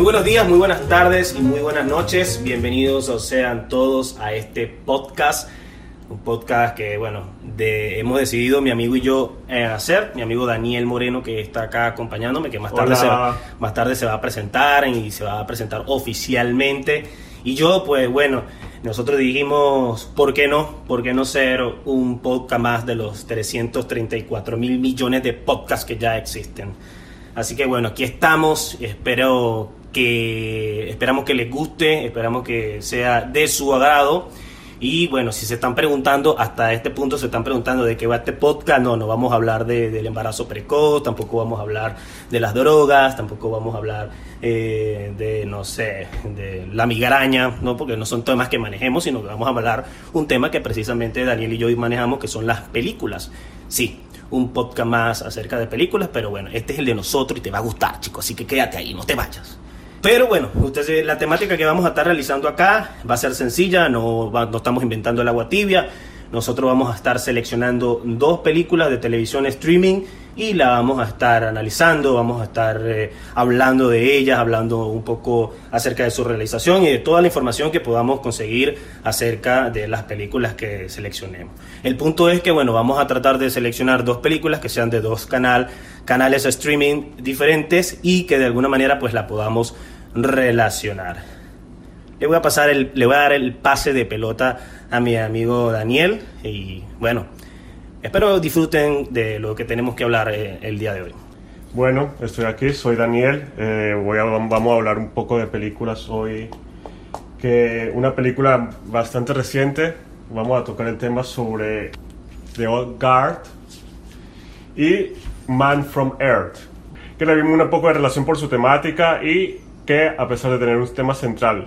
Muy buenos días, muy buenas tardes y muy buenas noches. Bienvenidos o sean todos a este podcast. Un podcast que, bueno, de, hemos decidido mi amigo y yo eh, hacer. Mi amigo Daniel Moreno, que está acá acompañándome, que más tarde, Hola. se va, más tarde se va a presentar y se va a presentar oficialmente. Y yo, pues bueno, nosotros dijimos, ¿por qué no? ¿Por qué no ser un podcast más de los 334 mil millones de podcasts que ya existen? Así que bueno, aquí estamos. Espero que esperamos que les guste, esperamos que sea de su agrado. Y bueno, si se están preguntando, hasta este punto se están preguntando de qué va este podcast, no, no vamos a hablar de- del embarazo precoz, tampoco vamos a hablar de las drogas, tampoco vamos a hablar eh, de, no sé, de la migraña, no, porque no son temas que manejemos, sino que vamos a hablar un tema que precisamente Daniel y yo manejamos, que son las películas. Sí, un podcast más acerca de películas, pero bueno, este es el de nosotros y te va a gustar, chicos, así que quédate ahí, no te vayas. Pero bueno, ustedes, la temática que vamos a estar realizando acá va a ser sencilla, no, va- no estamos inventando el agua tibia. Nosotros vamos a estar seleccionando dos películas de televisión streaming y la vamos a estar analizando, vamos a estar eh, hablando de ellas, hablando un poco acerca de su realización y de toda la información que podamos conseguir acerca de las películas que seleccionemos. El punto es que, bueno, vamos a tratar de seleccionar dos películas que sean de dos canal, canales streaming diferentes y que de alguna manera pues la podamos relacionar. Le voy a pasar el, le voy a dar el pase de pelota a mi amigo Daniel y bueno, espero disfruten de lo que tenemos que hablar eh, el día de hoy. Bueno, estoy aquí, soy Daniel. eh, voy a, vamos a hablar un poco de películas hoy. Que una película bastante reciente. Vamos a tocar el tema sobre The Old Guard y Man from Earth. Que le vimos un poco de relación por su temática y a pesar de tener un tema central.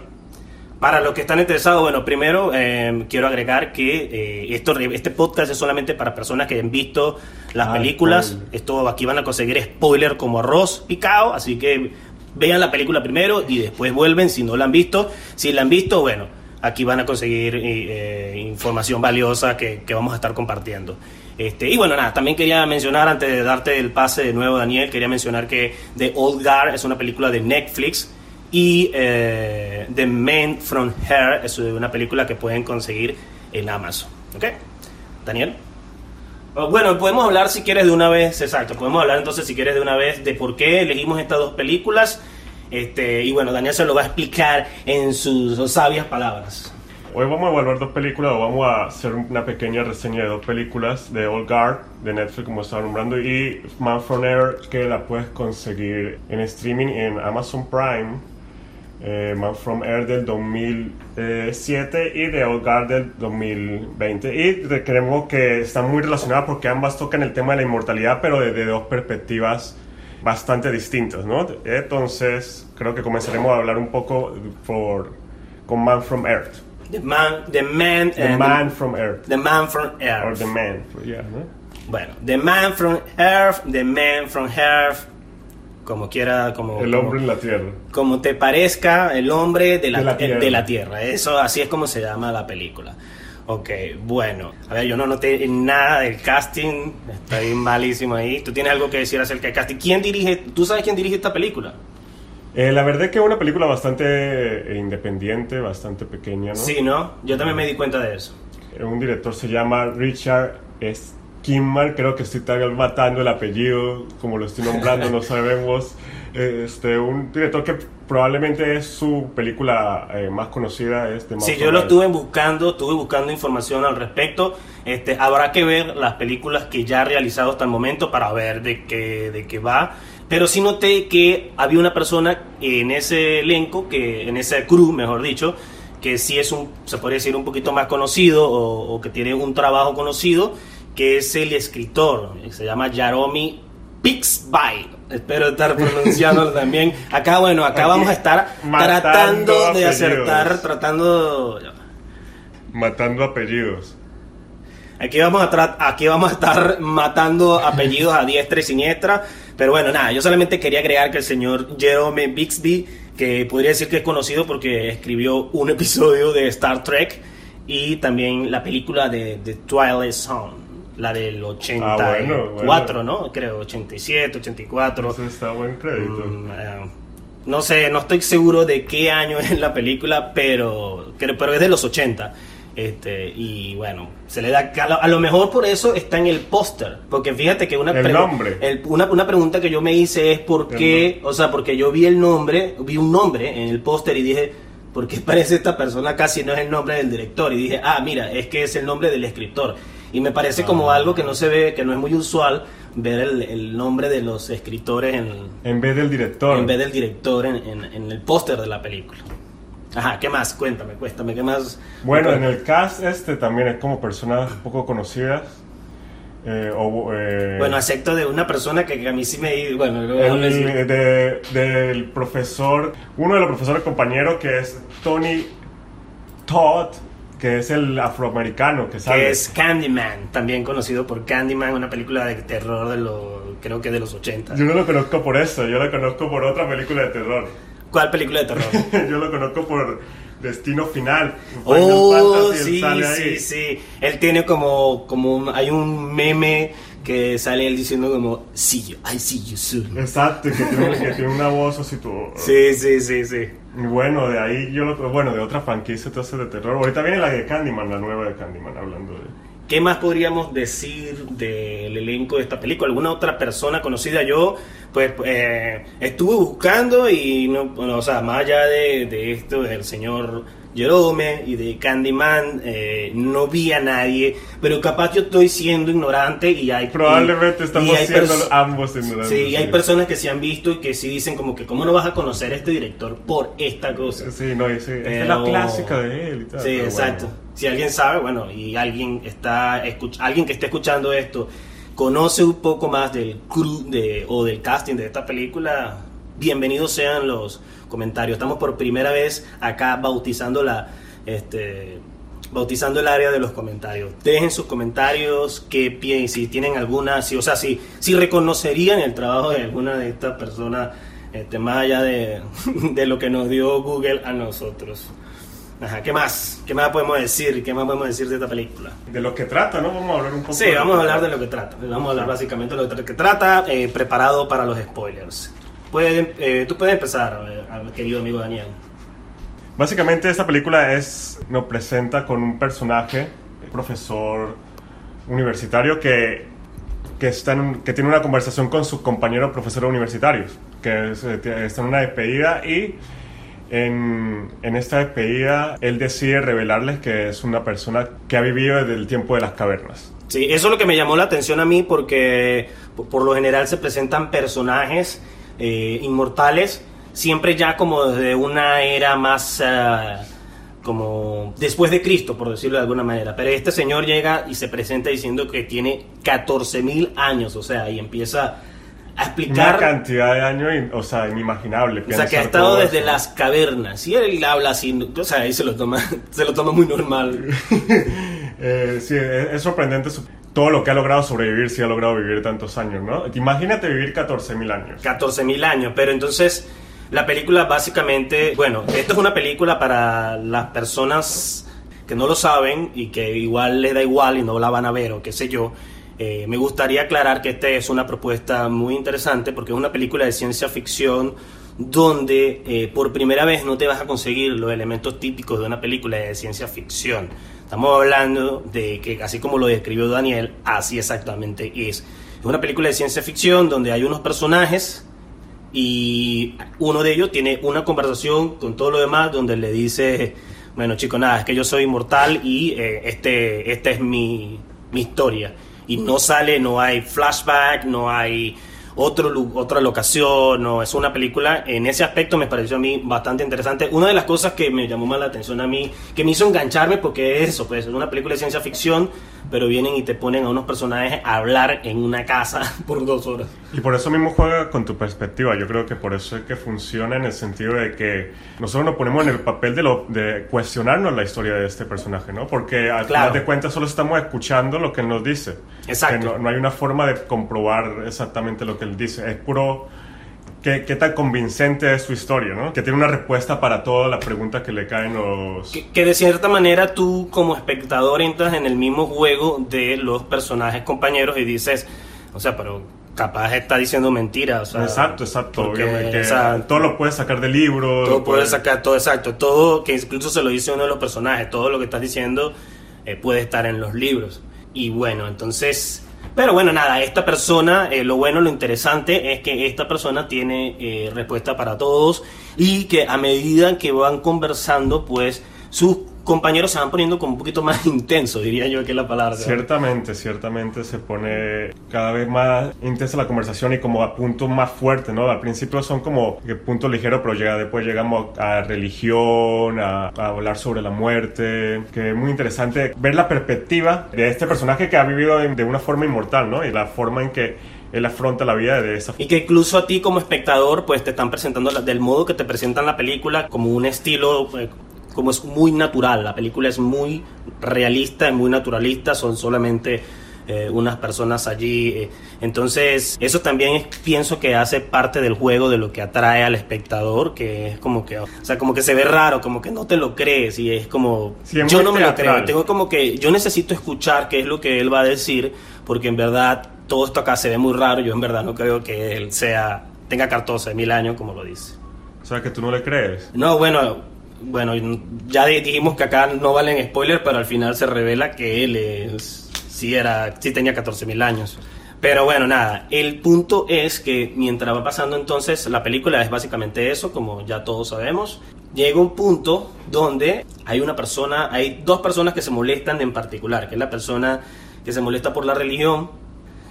Para los que están interesados, bueno, primero eh, quiero agregar que eh, esto, este podcast es solamente para personas que han visto las Ah, películas. Esto aquí van a conseguir spoiler como arroz picado, así que vean la película primero y después vuelven si no la han visto. Si la han visto, bueno, aquí van a conseguir eh, información valiosa que, que vamos a estar compartiendo. Este, y bueno, nada, también quería mencionar, antes de darte el pase de nuevo, Daniel, quería mencionar que The Old Guard es una película de Netflix y eh, The Man from Her es una película que pueden conseguir en Amazon. ¿Ok? Daniel. Oh, Bueno, podemos hablar si quieres de una vez, exacto, podemos hablar entonces si quieres de una vez de por qué elegimos estas dos películas. Este, y bueno, Daniel se lo va a explicar en sus sabias palabras. Hoy vamos a evaluar dos películas, o vamos a hacer una pequeña reseña de dos películas de Old Guard, de Netflix, como estaba nombrando, y Man from Air, que la puedes conseguir en streaming en Amazon Prime. eh, Man from Air del 2007 y The Old Guard del 2020. Y creemos que están muy relacionadas porque ambas tocan el tema de la inmortalidad, pero desde dos perspectivas bastante distintas, ¿no? Entonces, creo que comenzaremos a hablar un poco por, con Man from Earth. The Man, The Man, The and- Man from Earth. The Man from Earth. Or The Man, yeah, ¿no? Bueno, The Man from Earth, The Man from Earth, como quiera, como, El como- hombre en la tierra. como te parezca, el hombre de la, De la tierra. de la tierra. Eso así es como se llama la película. Ok, bueno. A ver, yo no noté nada del casting. Está bien malísimo ahí. ¿Tú tienes algo que decir acerca del casting? ¿Quién dirige? ¿Tú sabes quién dirige esta película? Eh, la verdad es que es una película bastante eh, independiente, bastante pequeña, ¿no? Sí, ¿no? Yo también me di cuenta de eso. Eh, Un director se llama Richard Skimmer, creo que estoy matando el apellido, como lo estoy nombrando, no sabemos. Este, un director que probablemente es su película eh, más conocida, es The Sí, yo lo estuve buscando, estuve buscando información al respecto. Este, habrá que ver las películas que ya ha realizado hasta el momento para ver de qué, de qué va. Pero sí noté que había una persona en ese elenco, que en ese crew, mejor dicho, que sí es un, se podría decir, un poquito más conocido o, o que tiene un trabajo conocido, que es el escritor, se llama Jaromi Pixby. Espero estar pronunciándolo también. Acá, bueno, acá Aquí, vamos a estar tratando de acertar, tratando... Matando apellidos. Aquí vamos a aquí vamos a estar matando apellidos a diestra y siniestra, pero bueno, nada, yo solamente quería agregar que el señor Jerome Bixby, que podría decir que es conocido porque escribió un episodio de Star Trek y también la película de, de Twilight Zone, la del 84, Ah, bueno, bueno. ¿no? Creo, 87, 84. Eso está buen crédito. Mm, eh, no sé, no estoy seguro de qué año es la película, pero, pero es de los 80. Este, y bueno, se le da. A lo, mejor por eso está en el póster. Porque fíjate que una, el nombre. una, una, pregunta que yo me hice es por qué. O sea, porque yo vi el nombre, vi un nombre en el póster y dije, ¿por qué parece esta persona casi no es el nombre del director? Y dije, ah, mira, es que es el nombre del escritor. Y me parece como ah. algo que no se ve, que no es muy usual ver el, nombre de los escritores en, en vez del director. En vez del director en, en el póster de la película. Ajá, ¿qué más? Cuéntame, cuéntame, ¿qué más? Bueno, en el cast este también es como personas poco conocidas. Eh, eh, bueno, excepto de una persona que, a mí sí me... Bueno, el, de, del profesor, uno de los profesores compañeros que es Tony Todd, que es el afroamericano que Que es Candyman, también conocido por Candyman, una película de terror de los, creo que de los 80. Yo no lo conozco por eso, yo lo conozco por otra película de terror. ¿Cuál película de terror? Yo lo conozco por Destino Final. Oh, sí, sí, sí. Él tiene como, como hay un meme que sale él diciendo como, see you, I see you soon. Exacto, que tiene, que tiene una voz así todo. Sí, sí, sí, sí. Bueno, de ahí yo lo, bueno, de otra franquicia entonces de terror. Ahorita viene la de Candyman, la nueva de Candyman, hablando de... ¿Qué más podríamos decir del elenco de esta película? ¿Alguna otra persona conocida? Yo, pues, eh, estuve buscando y, no, o sea, más allá de, de esto, del señor Jerome y de Candyman, eh, no vi a nadie, pero capaz yo estoy siendo ignorante y hay... Probablemente estamos siendo ambos ignorantes. Sí, y hay personas que se han visto y que sí dicen como que, ¿cómo no vas a conocer a este director por esta cosa? Sí, no, sí, es la clásica de él y tal. Sí, exacto. Si alguien sabe, bueno, y alguien, está alguien que esté escuchando esto conoce un poco más del crew de, o del casting de esta película, bienvenidos sean los comentarios. Estamos por primera vez acá bautizando la este bautizando el área de los comentarios. Dejen sus comentarios, qué piensan, si tienen alguna, si, o sea, si, si reconocerían el trabajo de alguna de estas personas, este, más allá de, de lo que nos dio Google a nosotros. Ajá, ¿qué más? ¿Qué más podemos decir? ¿Qué más podemos decir de esta película? De lo que trata, ¿no? Vamos a hablar un poco. Sí, vamos a hablar de lo que trata. Vamos a hablar básicamente de lo que trata, eh, preparado para los spoilers. Eh, tú puedes empezar, eh, querido amigo Daniel. Básicamente esta película es, nos presenta con un personaje, profesor universitario que, que, está que tiene una conversación con sus compañeros profesores universitarios, que está en una despedida y en, en, esta despedida, él decide revelarles que es una persona que ha vivido desde el tiempo de las cavernas. Sí, eso es lo que me llamó la atención a mí porque por lo general se presentan personajes eh, inmortales siempre ya como desde una era más eh, como después de Cristo, por decirlo de alguna manera. Pero este señor llega y se presenta diciendo que tiene 14.000 años, o sea, y empieza a explicar... Una cantidad de años, o sea, inimaginable. O sea, que ha estado desde las cavernas. Y él habla así, o sea, ahí se lo toma, se lo toma muy normal. eh, sí, es, sorprendente todo lo que ha logrado sobrevivir, si ha logrado vivir tantos años, ¿no? Imagínate vivir 14.000 años. 14.000 años, pero entonces... La película básicamente, bueno, esto es una película para las personas que no lo saben y que igual les da igual y no la van a ver o qué sé yo. Eh, me gustaría aclarar que esta es una propuesta muy interesante porque es una película de ciencia ficción donde eh, por primera vez no te vas a conseguir los elementos típicos de una película de ciencia ficción. Estamos hablando de que, así como lo describió Daniel, así exactamente es. Es una película de ciencia ficción donde hay unos personajes y uno de ellos tiene una conversación con todo lo demás donde le dice, bueno chicos, nada, es que yo soy inmortal y eh, este, esta es mi, mi historia y no sale, no hay flashback, no hay otro, otra locación, no es una película. En ese aspecto me pareció a mí bastante interesante. Una de las cosas que me llamó más la atención a mí, que me hizo engancharme, porque es eso, pues es una película de ciencia ficción, pero vienen y te ponen a unos personajes a hablar en una casa por dos horas. Y por eso mismo juega con tu perspectiva. Yo creo que por eso es que funciona en el sentido de que nosotros nos ponemos en el papel de, lo, de cuestionarnos la historia de este personaje, ¿no? Porque al final de cuentas solo estamos escuchando lo que él nos dice. Exacto. no, no hay una forma de comprobar exactamente lo que él dice. Es puro qué, tan convincente es su historia, ¿no? Que tiene una respuesta para todas las preguntas que le caen los... Que, de cierta manera tú como espectador entras en el mismo juego de los personajes compañeros y dices, o sea, pero capaz está diciendo mentiras. O sea, exacto, exacto. porque, obviamente. o sea, todo lo puedes sacar del libro. todo puedes- sacar, todo exacto, todo, que incluso se lo dice uno de los personajes, todo lo que estás diciendo eh, puede estar en los libros. Y bueno, entonces, pero bueno, nada, esta persona, eh, lo bueno, lo interesante es que esta persona tiene eh, respuesta para todos y que a medida que van conversando, pues sus compañeros se van poniendo como un poquito más intensos, diría yo que es la palabra. Ciertamente, ciertamente se pone cada vez más intensa la conversación y como a puntos más fuertes, ¿no? Al principio son como que puntos ligeros, pero llega, después llegamos a religión, a, a hablar sobre la muerte, que es muy interesante ver la perspectiva de este personaje que ha vivido de, de una forma inmortal, ¿no? Y la forma en que él afronta la vida de esa Y que incluso a ti como espectador, pues te están presentando la- del modo que te presentan la película como un estilo, eh, como es muy natural. La película es muy realista, es muy naturalista, son solamente eh, unas personas allí. eh. Entonces, eso también es- pienso que hace parte del juego de lo que atrae al espectador, que es como que, o sea, como que se ve raro, como que no te lo crees y es como, Sí, es yo no me lo teatral. creo, tengo como que yo necesito escuchar qué es lo que él va a decir, porque en verdad todo esto acá se ve muy raro. Yo en verdad no creo que él sea tenga 14 mil años, como lo dice. O sea, que tú no le crees. No, bueno, bueno, ya di- dijimos que acá no valen spoilers, pero al final se revela que él es, sí era, sí tenía 14 mil años. Pero bueno, nada, el punto es que mientras va pasando entonces, la película es básicamente eso, como ya todos sabemos. Llega un punto donde hay una persona, hay dos personas que se molestan en particular, que es la persona que se molesta por la religión.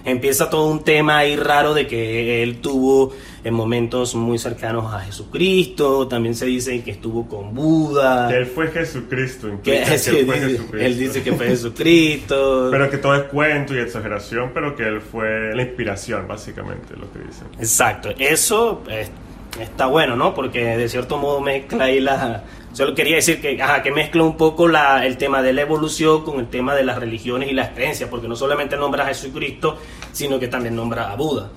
Empieza todo un tema ahí raro de que él tuvo en momentos muy cercanos a Jesucristo, también se dice que estuvo con Buda. Que él fue Jesucristo. que- que sí, él fue dice- Jesucristo. él dice que fue Jesucristo. Pero que todo es cuento y exageración, pero que él fue la inspiración, básicamente, lo que dicen. Exacto, eso eh, está bueno, ¿no? Porque de cierto modo mezcla ahí la... Solo quería decir que, ajá, que mezcla un poco la, el tema de la evolución con el tema de las religiones y las creencias, porque no solamente nombra a Jesucristo, sino que también nombra a Buda.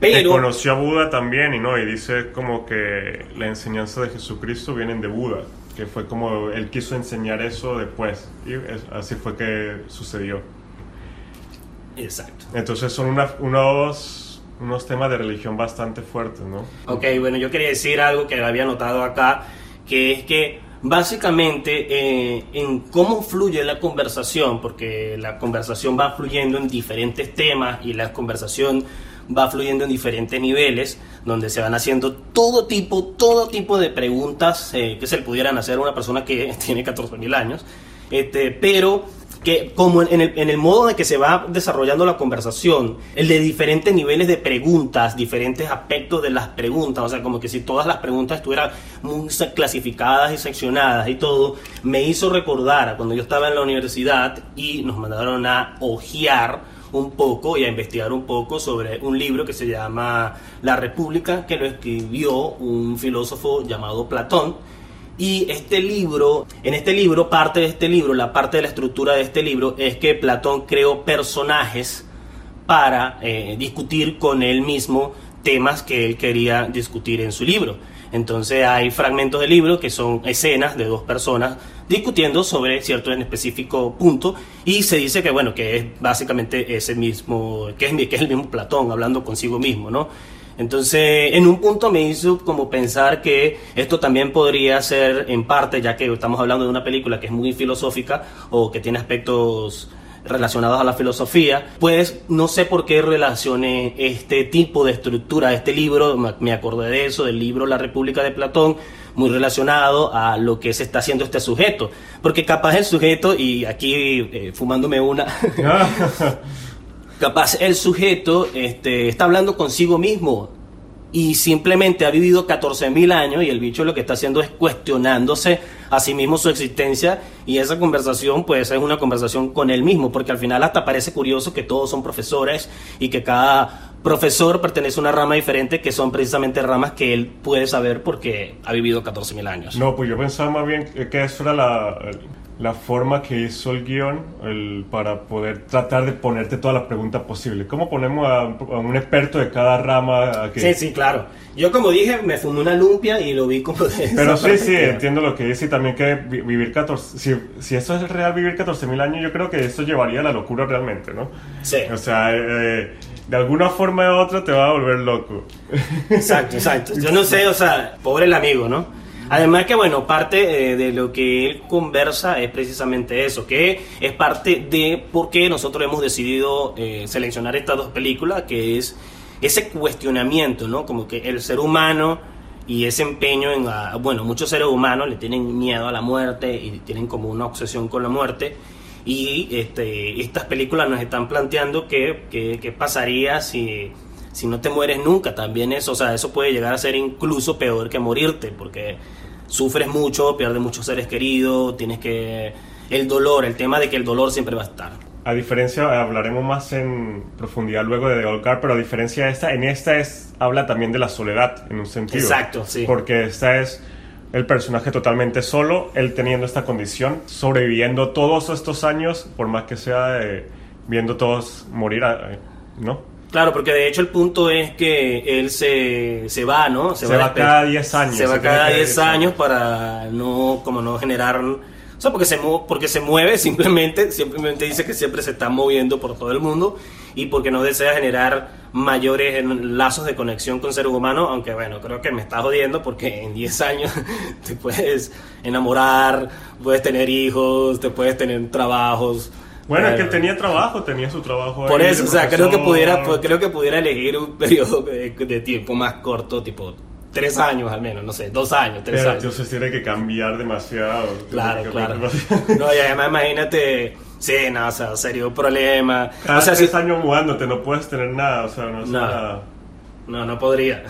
Pero... conoció a Buda también y no y dice como que la enseñanza de Jesucristo vienen de Buda que fue como él quiso enseñar eso después y es- así fue que sucedió Exacto. entonces son una- unos unos temas de religión bastante fuertes no Ok, bueno, yo quería decir algo que había notado acá, que es que básicamente eh, en cómo fluye la conversación, porque la conversación va fluyendo en diferentes temas y la conversación va fluyendo en diferentes niveles, donde se van haciendo todo tipo, todo tipo de preguntas eh, que se le pudieran hacer a una persona que tiene 14 mil años, este, pero que como en el, modo de que se va desarrollando la conversación, el de diferentes niveles de preguntas, diferentes aspectos de las preguntas, o sea, como que si todas las preguntas estuvieran muy clasificadas y seccionadas y todo, me hizo recordar cuando yo estaba en la universidad y nos mandaron a hojear un poco y a investigar un poco sobre un libro que se llama La República, que lo escribió un filósofo llamado Platón. Y este libro, en este libro, parte de este libro, la parte de la estructura de este libro es que Platón creó personajes para eh, discutir con él mismo temas que él quería discutir en su libro. Entonces hay fragmentos del libro que son escenas de dos personas discutiendo sobre cierto en específico punto y se dice que bueno que es básicamente ese mismo que es, que es el mismo Platón hablando consigo mismo, ¿no? Entonces, en un punto me hizo como pensar que esto también podría ser en parte, ya que estamos hablando de una película que es muy filosófica o que tiene aspectos relacionados a la filosofía, pues no sé por qué relacioné este tipo de estructura, este libro, me- acordé de eso, del libro La República de Platón, muy relacionado a lo que se está haciendo este sujeto, porque capaz el sujeto, y aquí eh, fumándome una, capaz el sujeto este, está hablando consigo mismo y simplemente ha vivido 14.000 años y el bicho lo que está haciendo es cuestionándose a sí mismo su existencia y esa conversación pues es una conversación con él mismo porque al final hasta parece curioso que todos son profesores y que cada profesor pertenece a una rama diferente que son precisamente ramas que él puede saber porque ha vivido 14.000 años. no pues yo pensaba más bien que eso era la la forma que hizo el guion el- para poder tratar de ponerte todas las preguntas posibles. ¿Cómo ponemos a, a un experto de cada rama? a que- Sí, sí, claro. Yo como dije, me fumé una lumpia y lo vi como de Pero sí, sí, entiendo lo que dice y también que vi- vivir 14, si, si eso es real vivir 14.000 años, yo creo que eso llevaría a la locura realmente, ¿no? Sí. O sea, eh, de alguna forma u otra te va a volver loco. Exacto, exacto. Yo no sé, o sea, pobre el amigo, ¿no? Además que, bueno, parte eh, de lo que él conversa es precisamente eso, que es parte de por qué nosotros hemos decidido eh, seleccionar estas dos películas, que es ese cuestionamiento, ¿no? Como que el ser humano y ese empeño en, la, bueno, muchos seres humanos le tienen miedo a la muerte y tienen como una obsesión con la muerte. Y este, estas películas nos están planteando qué, qué, qué pasaría si si no te mueres nunca, también eso, o sea, eso puede llegar a ser incluso peor que morirte, porque sufres mucho, pierdes muchos seres queridos, tienes que... El dolor, el tema de que el dolor siempre va a estar. A diferencia, hablaremos más en profundidad luego de Olgar, pero a diferencia de esta, en esta es, habla también de la soledad, en un sentido. Exacto, sí. Porque esta es el personaje totalmente solo, él teniendo esta condición, sobreviviendo todos estos años, por más que sea eh, viendo todos morir, eh, ¿no? Claro, porque de hecho el punto es que él se, se va, ¿no? Se, va, cada 10 años. Se va cada 10 años para no, como no generar... O sea, porque se, porque se mueve simplemente, simplemente dice que siempre se está moviendo por todo el mundo y porque no desea generar mayores lazos de conexión con seres humanos, aunque bueno, creo que me está jodiendo porque en 10 años te puedes enamorar, puedes tener hijos, te puedes tener trabajos, bueno, es que tenía trabajo, tenía su trabajo. Por eso, o sea, creo que pudiera, creo que pudiera elegir un periodo de, tiempo más corto, tipo tres años al menos, no sé, dos años, tres Pero años. Entonces tiene que cambiar demasiado. Claro, claro. No, y además imagínate, sí, no, o sea, serio problema. Cada o sea, tres años mudándote, no puedes tener nada, o sea, no es no, nada. No, no podría.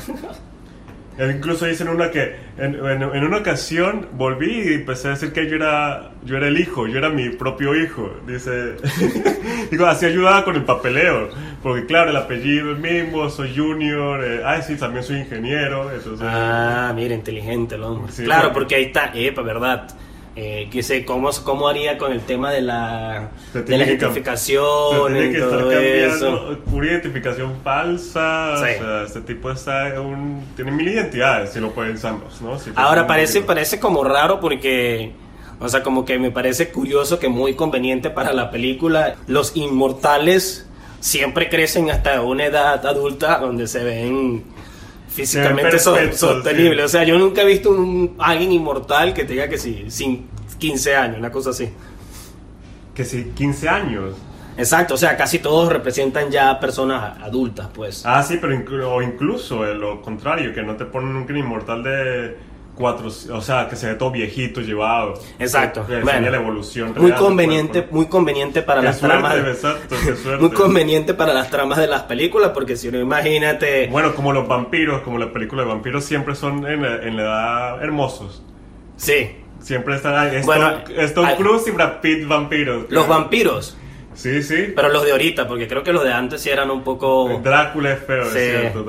Él incluso dice en una que en, en, una ocasión volví y empecé a decir que yo era yo era el hijo, yo era mi propio hijo. Dice, digo, así ayudaba con el papeleo, porque claro, el apellido es mismo, soy junior, eh, ay sí, también soy ingeniero. Entonces, ah, mira, inteligente el hombre. claro, porque ahí está, epa, verdad eh, que sé cómo, cómo haría con el tema de la, de la identificación y todo eso. Pura identificación falsa. O sea, este tipo está un, tiene mil identidades, si lo pensamos, ¿no? Ahora parece, parece como raro porque. O sea, como que me parece curioso que muy conveniente para la película. Los inmortales siempre crecen hasta una edad adulta donde se ven físicamente sostenible. O sea, yo nunca he visto un, alguien inmortal que te diga que sí, sin 15 años, una cosa así. Que sí, 15 años. Exacto, o sea, casi todos representan ya personas adultas, pues. Ah, sí, pero o incluso lo contrario, que no te ponen un inmortal de cuatro, o sea, que se ve todo viejito, llevado. Exacto. bueno, la evolución muy conveniente, muy conveniente para las tramas. Exacto, qué suerte. muy conveniente para las tramas de las películas, porque si no, imagínate. Bueno, como los vampiros, como la película de vampiros, siempre son en la, en la edad hermosos. Sí. Siempre están ahí. Bueno, Stone Cruz y Brad Pitt vampiros. Los vampiros. Sí, sí. Pero los de ahorita, porque creo que los de antes sí eran un poco. Drácula es feo, sí,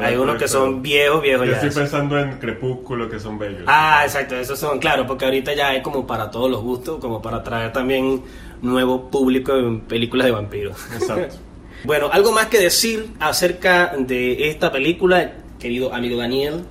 hay unos que son viejos, viejos Yo estoy pensando en Crepúsculo, que son bellos. Ah, exacto, esos son, claro, porque ahorita ya es como para todos los gustos, como para atraer también nuevo público en películas de vampiros. Exacto. bueno, algo más que decir acerca de esta película, querido amigo Daniel.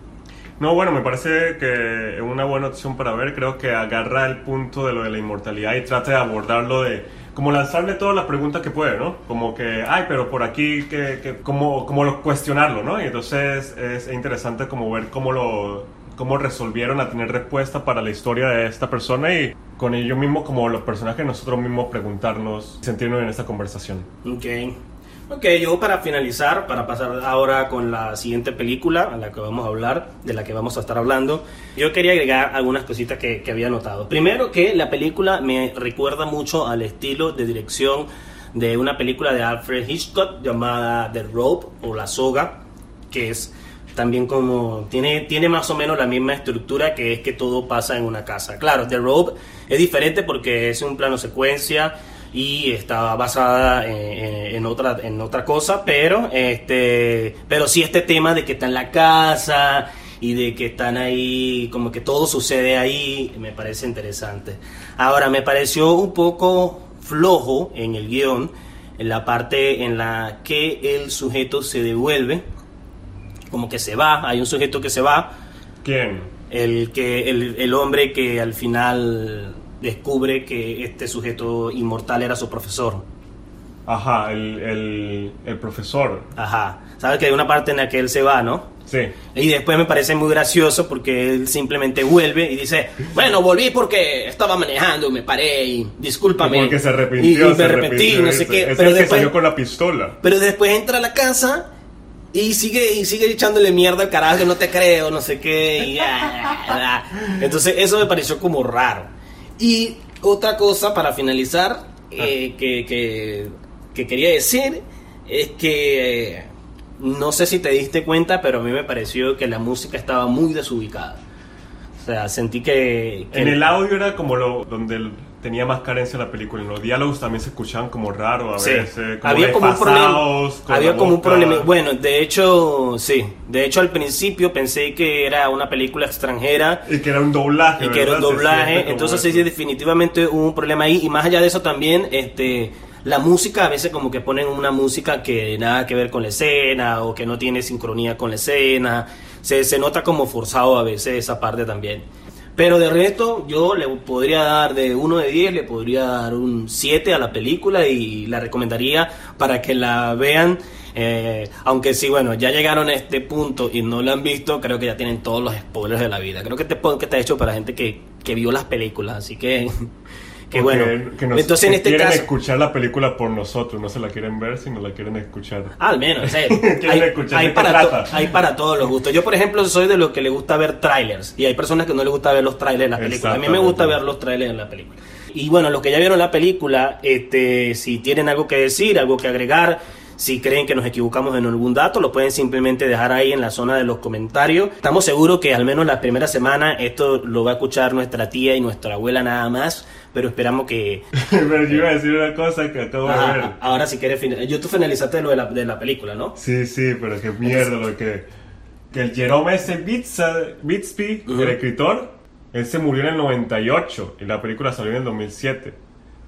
No, bueno, me parece que es una buena opción para ver. Creo que agarra el punto de lo de la inmortalidad y trata de abordarlo de como lanzarle todas las preguntas que puede, ¿no? Como que, ay, pero por aquí, que, que como, como cuestionarlo, ¿no? Y entonces es interesante como ver cómo lo cómo resolvieron a tener respuesta para la historia de esta persona y con ello mismo como los personajes nosotros mismos preguntarnos, sentirnos en esta conversación. Ok. Ok, yo para finalizar, para pasar ahora con la siguiente película a la que vamos a hablar, de la que vamos a estar hablando, yo quería agregar algunas cositas que, que había notado. Primero que la película me recuerda mucho al estilo de dirección de una película de Alfred Hitchcock llamada The Rope o La Soga, que es también como tiene, tiene más o menos la misma estructura que es que todo pasa en una casa. Claro, The Rope es diferente porque es un plano secuencia y está basada en, otra en otra cosa pero este pero sí este tema de que está en la casa y de que están ahí como que todo sucede ahí me parece interesante. Ahora me pareció un poco flojo en el guion en la parte en la que el sujeto se devuelve como que se va hay un sujeto que se va. Quién el que el, el hombre que al final descubre que este sujeto inmortal era su profesor. Ajá, el, el, el profesor. Ajá. ¿Sabes que hay una parte en la que él se va, no? Sí. Y después me parece muy gracioso porque él simplemente vuelve y dice, bueno, volví porque estaba manejando, me paré y discúlpame. Porque se Y- arrepintió. y, me se arrepentí, arrepintió, no sé qué. Pero que después, salió con la pistola. pero después entra a la casa y sigue, y sigue echándole mierda al carajo que no te creo, no sé qué. y ah, ah, ah. Entonces eso me pareció como raro. Y otra cosa para finalizar eh, que, que- que quería decir es que eh, no sé si te diste cuenta, pero a mí me pareció que la música estaba muy desubicada. O sea, sentí que... que- En el audio era como lo donde el- tenía más carencia la película. En los diálogos también se escuchaban como raro a Sí. veces. Como había como un problema. Había como un problema. Bueno, de hecho, sí. De hecho, al principio pensé que era una película extranjera Y que era un doblaje. y que era un ¿verdad? Se doblaje. siente como Entonces, sí, definitivamente hubo un problema ahí. Y más allá de eso también, este. La música, a veces como que ponen una música que nada que ver con la escena o que no tiene sincronía con la escena. Se, se nota como forzado a veces esa parte también. Pero de resto, yo le podría dar de 1 de 10, le podría dar un 7 a la película y la recomendaría para que la vean. Eh, aunque sí, bueno, ya llegaron a este punto y no la han visto, creo que ya tienen todos los spoilers de la vida. Creo que este podcast está hecho para gente que, que vio las películas, así que, que Porque- bueno. que nos- Entonces en este quieren caso... escuchar la película por nosotros, no se la quieren ver, sino la quieren escuchar. Al menos, o sea, hay, escuchar hay para to- hay para todos los gustos. Yo, por ejemplo, soy de los que le gusta ver trailers y hay personas que no les gusta ver los trailers en las películas. A mí me gusta ver los trailers en la película. Y bueno, los que ya vieron la película, este, si tienen algo que decir, algo que agregar, si creen que nos equivocamos en algún dato, lo pueden simplemente dejar ahí en la zona de los comentarios. Estamos seguros que al menos la primera semana esto lo va a escuchar nuestra tía y nuestra abuela nada más, pero esperamos que... Pero yo iba a decir una cosa que acabo de ver. Ah, ahora si quieres... fin- Yo tú finalizaste lo de la, de la película, ¿no? Sí, sí, pero qué mierda lo que... Que el Jerome Bixby, Ujú. el escritor, él se murió en el 98 y la película salió en el 2007.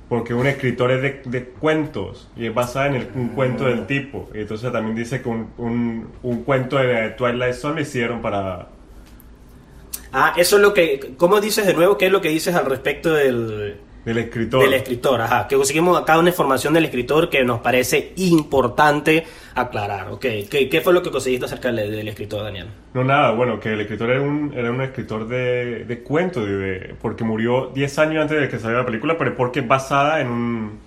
Porque un escritor es de, de cuentos y es basada en el- un cuento del tipo. Y entonces también dice que un, un, un cuento de Twilight Zone lo hicieron para... Ah, eso es lo que... ¿Cómo dices de nuevo? ¿Qué es lo que dices al respecto del, Del escritor. del escritor? Ajá, que conseguimos acá una información del escritor que nos parece importante aclarar. Ok, ¿qué, qué fue lo que conseguiste acerca del, del escritor, Daniel? No, nada, bueno, que el escritor era un, era un escritor de, de cuentos, de, de- porque murió 10 años antes de que saliera la película, pero porque es basada en un,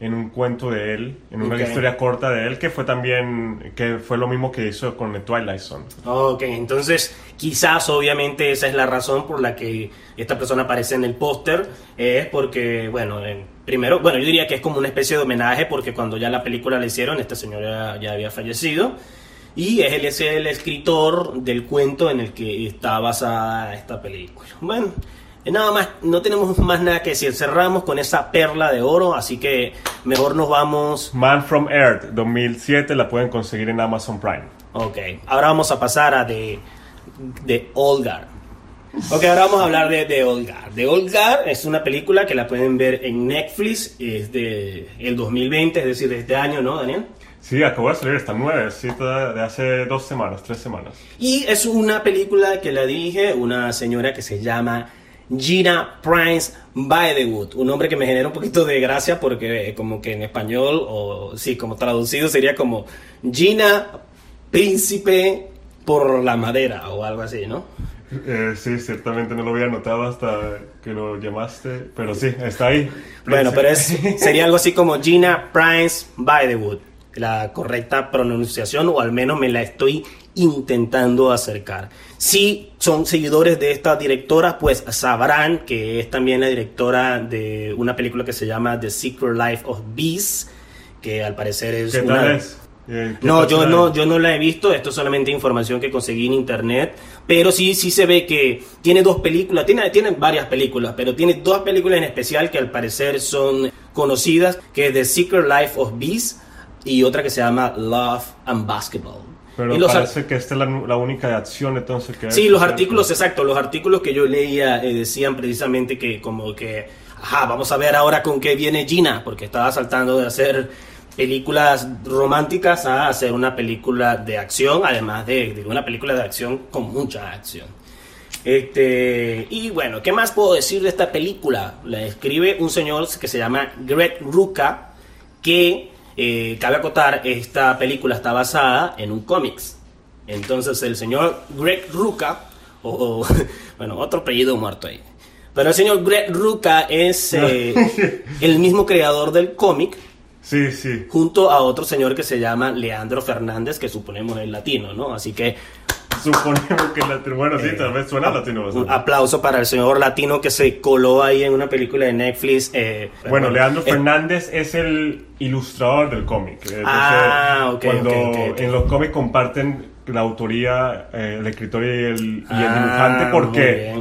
en un cuento de él, en una Ok. historia corta de él, que fue también, que fue lo mismo que hizo con The Twilight Zone. Ok, entonces quizás obviamente esa es la razón por la que esta persona aparece en el póster, eh, es porque, bueno, en- primero, bueno, yo diría que es como una especie de homenaje porque cuando ya la película la hicieron, este señor ya, había fallecido y es él es el escritor del cuento en el que está basada esta película. Bueno, eh, nada más, no tenemos más nada que decir, cerramos con esa perla de oro, así que mejor nos vamos Man from Earth, 2007, la pueden conseguir en Amazon Prime. Ok, ahora vamos a pasar a de, de Olgar. Ok, ahora vamos a hablar de, de Olgar. De Olgar es una película que la pueden ver en Netflix, es de el 2020, es decir, de este año, ¿no, Daniel? Sí, acabó de salir esta nueve, sí, toda- de hace dos semanas, tres semanas. Y es una película que la dirige una señora que se llama Gina Prince Bythewood, un nombre que me genera un poquito de gracia porque eh, como que en español, o sí, como traducido sería como Gina Príncipe por la madera o algo así, ¿no? Eh, sí, ciertamente no lo había notado hasta que lo llamaste, pero sí, está ahí. Bueno, pero es, sería algo así como Gina Prince Bythewood, la correcta pronunciación, o al menos me la estoy intentando acercar. Si son seguidores de esta directora, pues sabrán que es también la directora de una película que se llama The Secret Life of Bees, que al parecer es ¿Qué una... tal es? Eh, ¿qué No, yo no, yo no la he visto, esto es solamente información que conseguí en internet, pero sí, sí se ve que tiene dos películas, tiene, tiene varias películas, pero tiene dos películas en especial que al parecer son conocidas, que es The Secret Life of Bees y otra que se llama Love and Basketball. Pero Y los ar- parece que esta es la, la única de acción entonces que Sí, los artículos, exacto, los artículos que yo leía eh, decían precisamente que como que, ajá, vamos a ver ahora con qué viene Gina, porque estaba saltando de hacer películas románticas a hacer una película de acción, además de, de una película de acción con mucha acción. Este, y bueno, ¿qué más puedo decir de esta película? La escribe un señor que se llama Greg Rucka, que eh, cabe acotar, esta película está basada en un cómics. Entonces el señor Greg Rucka, o, o- bueno, otro apellido muerto ahí. Pero el señor Greg Rucka es eh, el mismo creador del cómic, Sí, sí. junto a otro señor que se llama Leandro Fernández, que suponemos es latino, ¿no? Así que Suponemos que latino. Bueno, sí, Eh, tal vez suena latino. un aplauso para el señor latino que se coló ahí en una película de Netflix. eh, Bueno, Leandro eh, Fernández es el ilustrador del cómic. Entonces, Ah, ok, Cuando en los cómics comparten la autoría, eh, el escritor y el, y el Ah, dibujante, porque.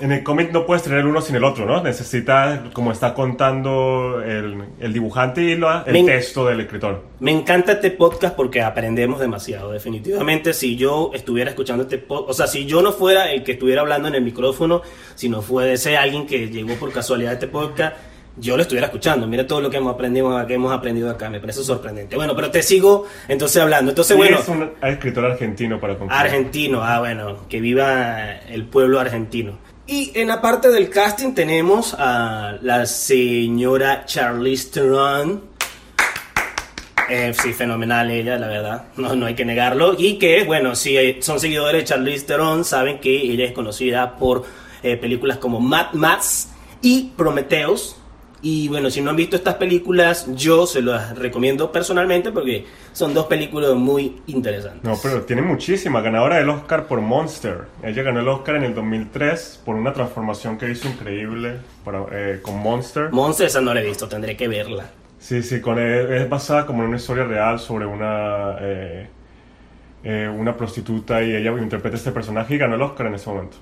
En el cómic no puedes tener el uno sin el otro, ¿no? Necesitas, como está contando el, el dibujante y la- el Me- texto del escritor. Me encanta este podcast porque aprendemos demasiado. Definitivamente, si yo estuviera escuchando este podcast, o sea, si yo no fuera el que estuviera hablando en el micrófono, si no fuese alguien que llegó por casualidad a este podcast, yo lo estuviera escuchando. Mira todo lo que hemos aprendido, que hemos aprendido acá. Me parece sorprendente. Bueno, pero te sigo entonces hablando. Entonces, bueno. es un escritor argentino para concluir. Argentino, ah bueno, que viva el pueblo argentino. Y en la parte del casting tenemos a la señora Charlize Theron. Eh, sí, fenomenal ella, la verdad, no, no hay que negarlo. Y que, bueno, si eh, son seguidores de Charlize Theron, saben que ella es conocida por eh, películas como Mad Max y Prometheus. Y bueno, si no han visto estas películas, yo se las recomiendo personalmente porque son dos películas muy interesantes. No, pero tiene muchísima. Ganadora del Oscar por Monster. Ella ganó el Oscar en el 2003 por una transformación que hizo increíble para, eh, con Monster. Monster esa no la he visto, tendré que verla. Sí, sí, con, es basada como en una historia real sobre una, eh, eh, una prostituta y ella interpreta este personaje y ganó el Oscar en ese momento.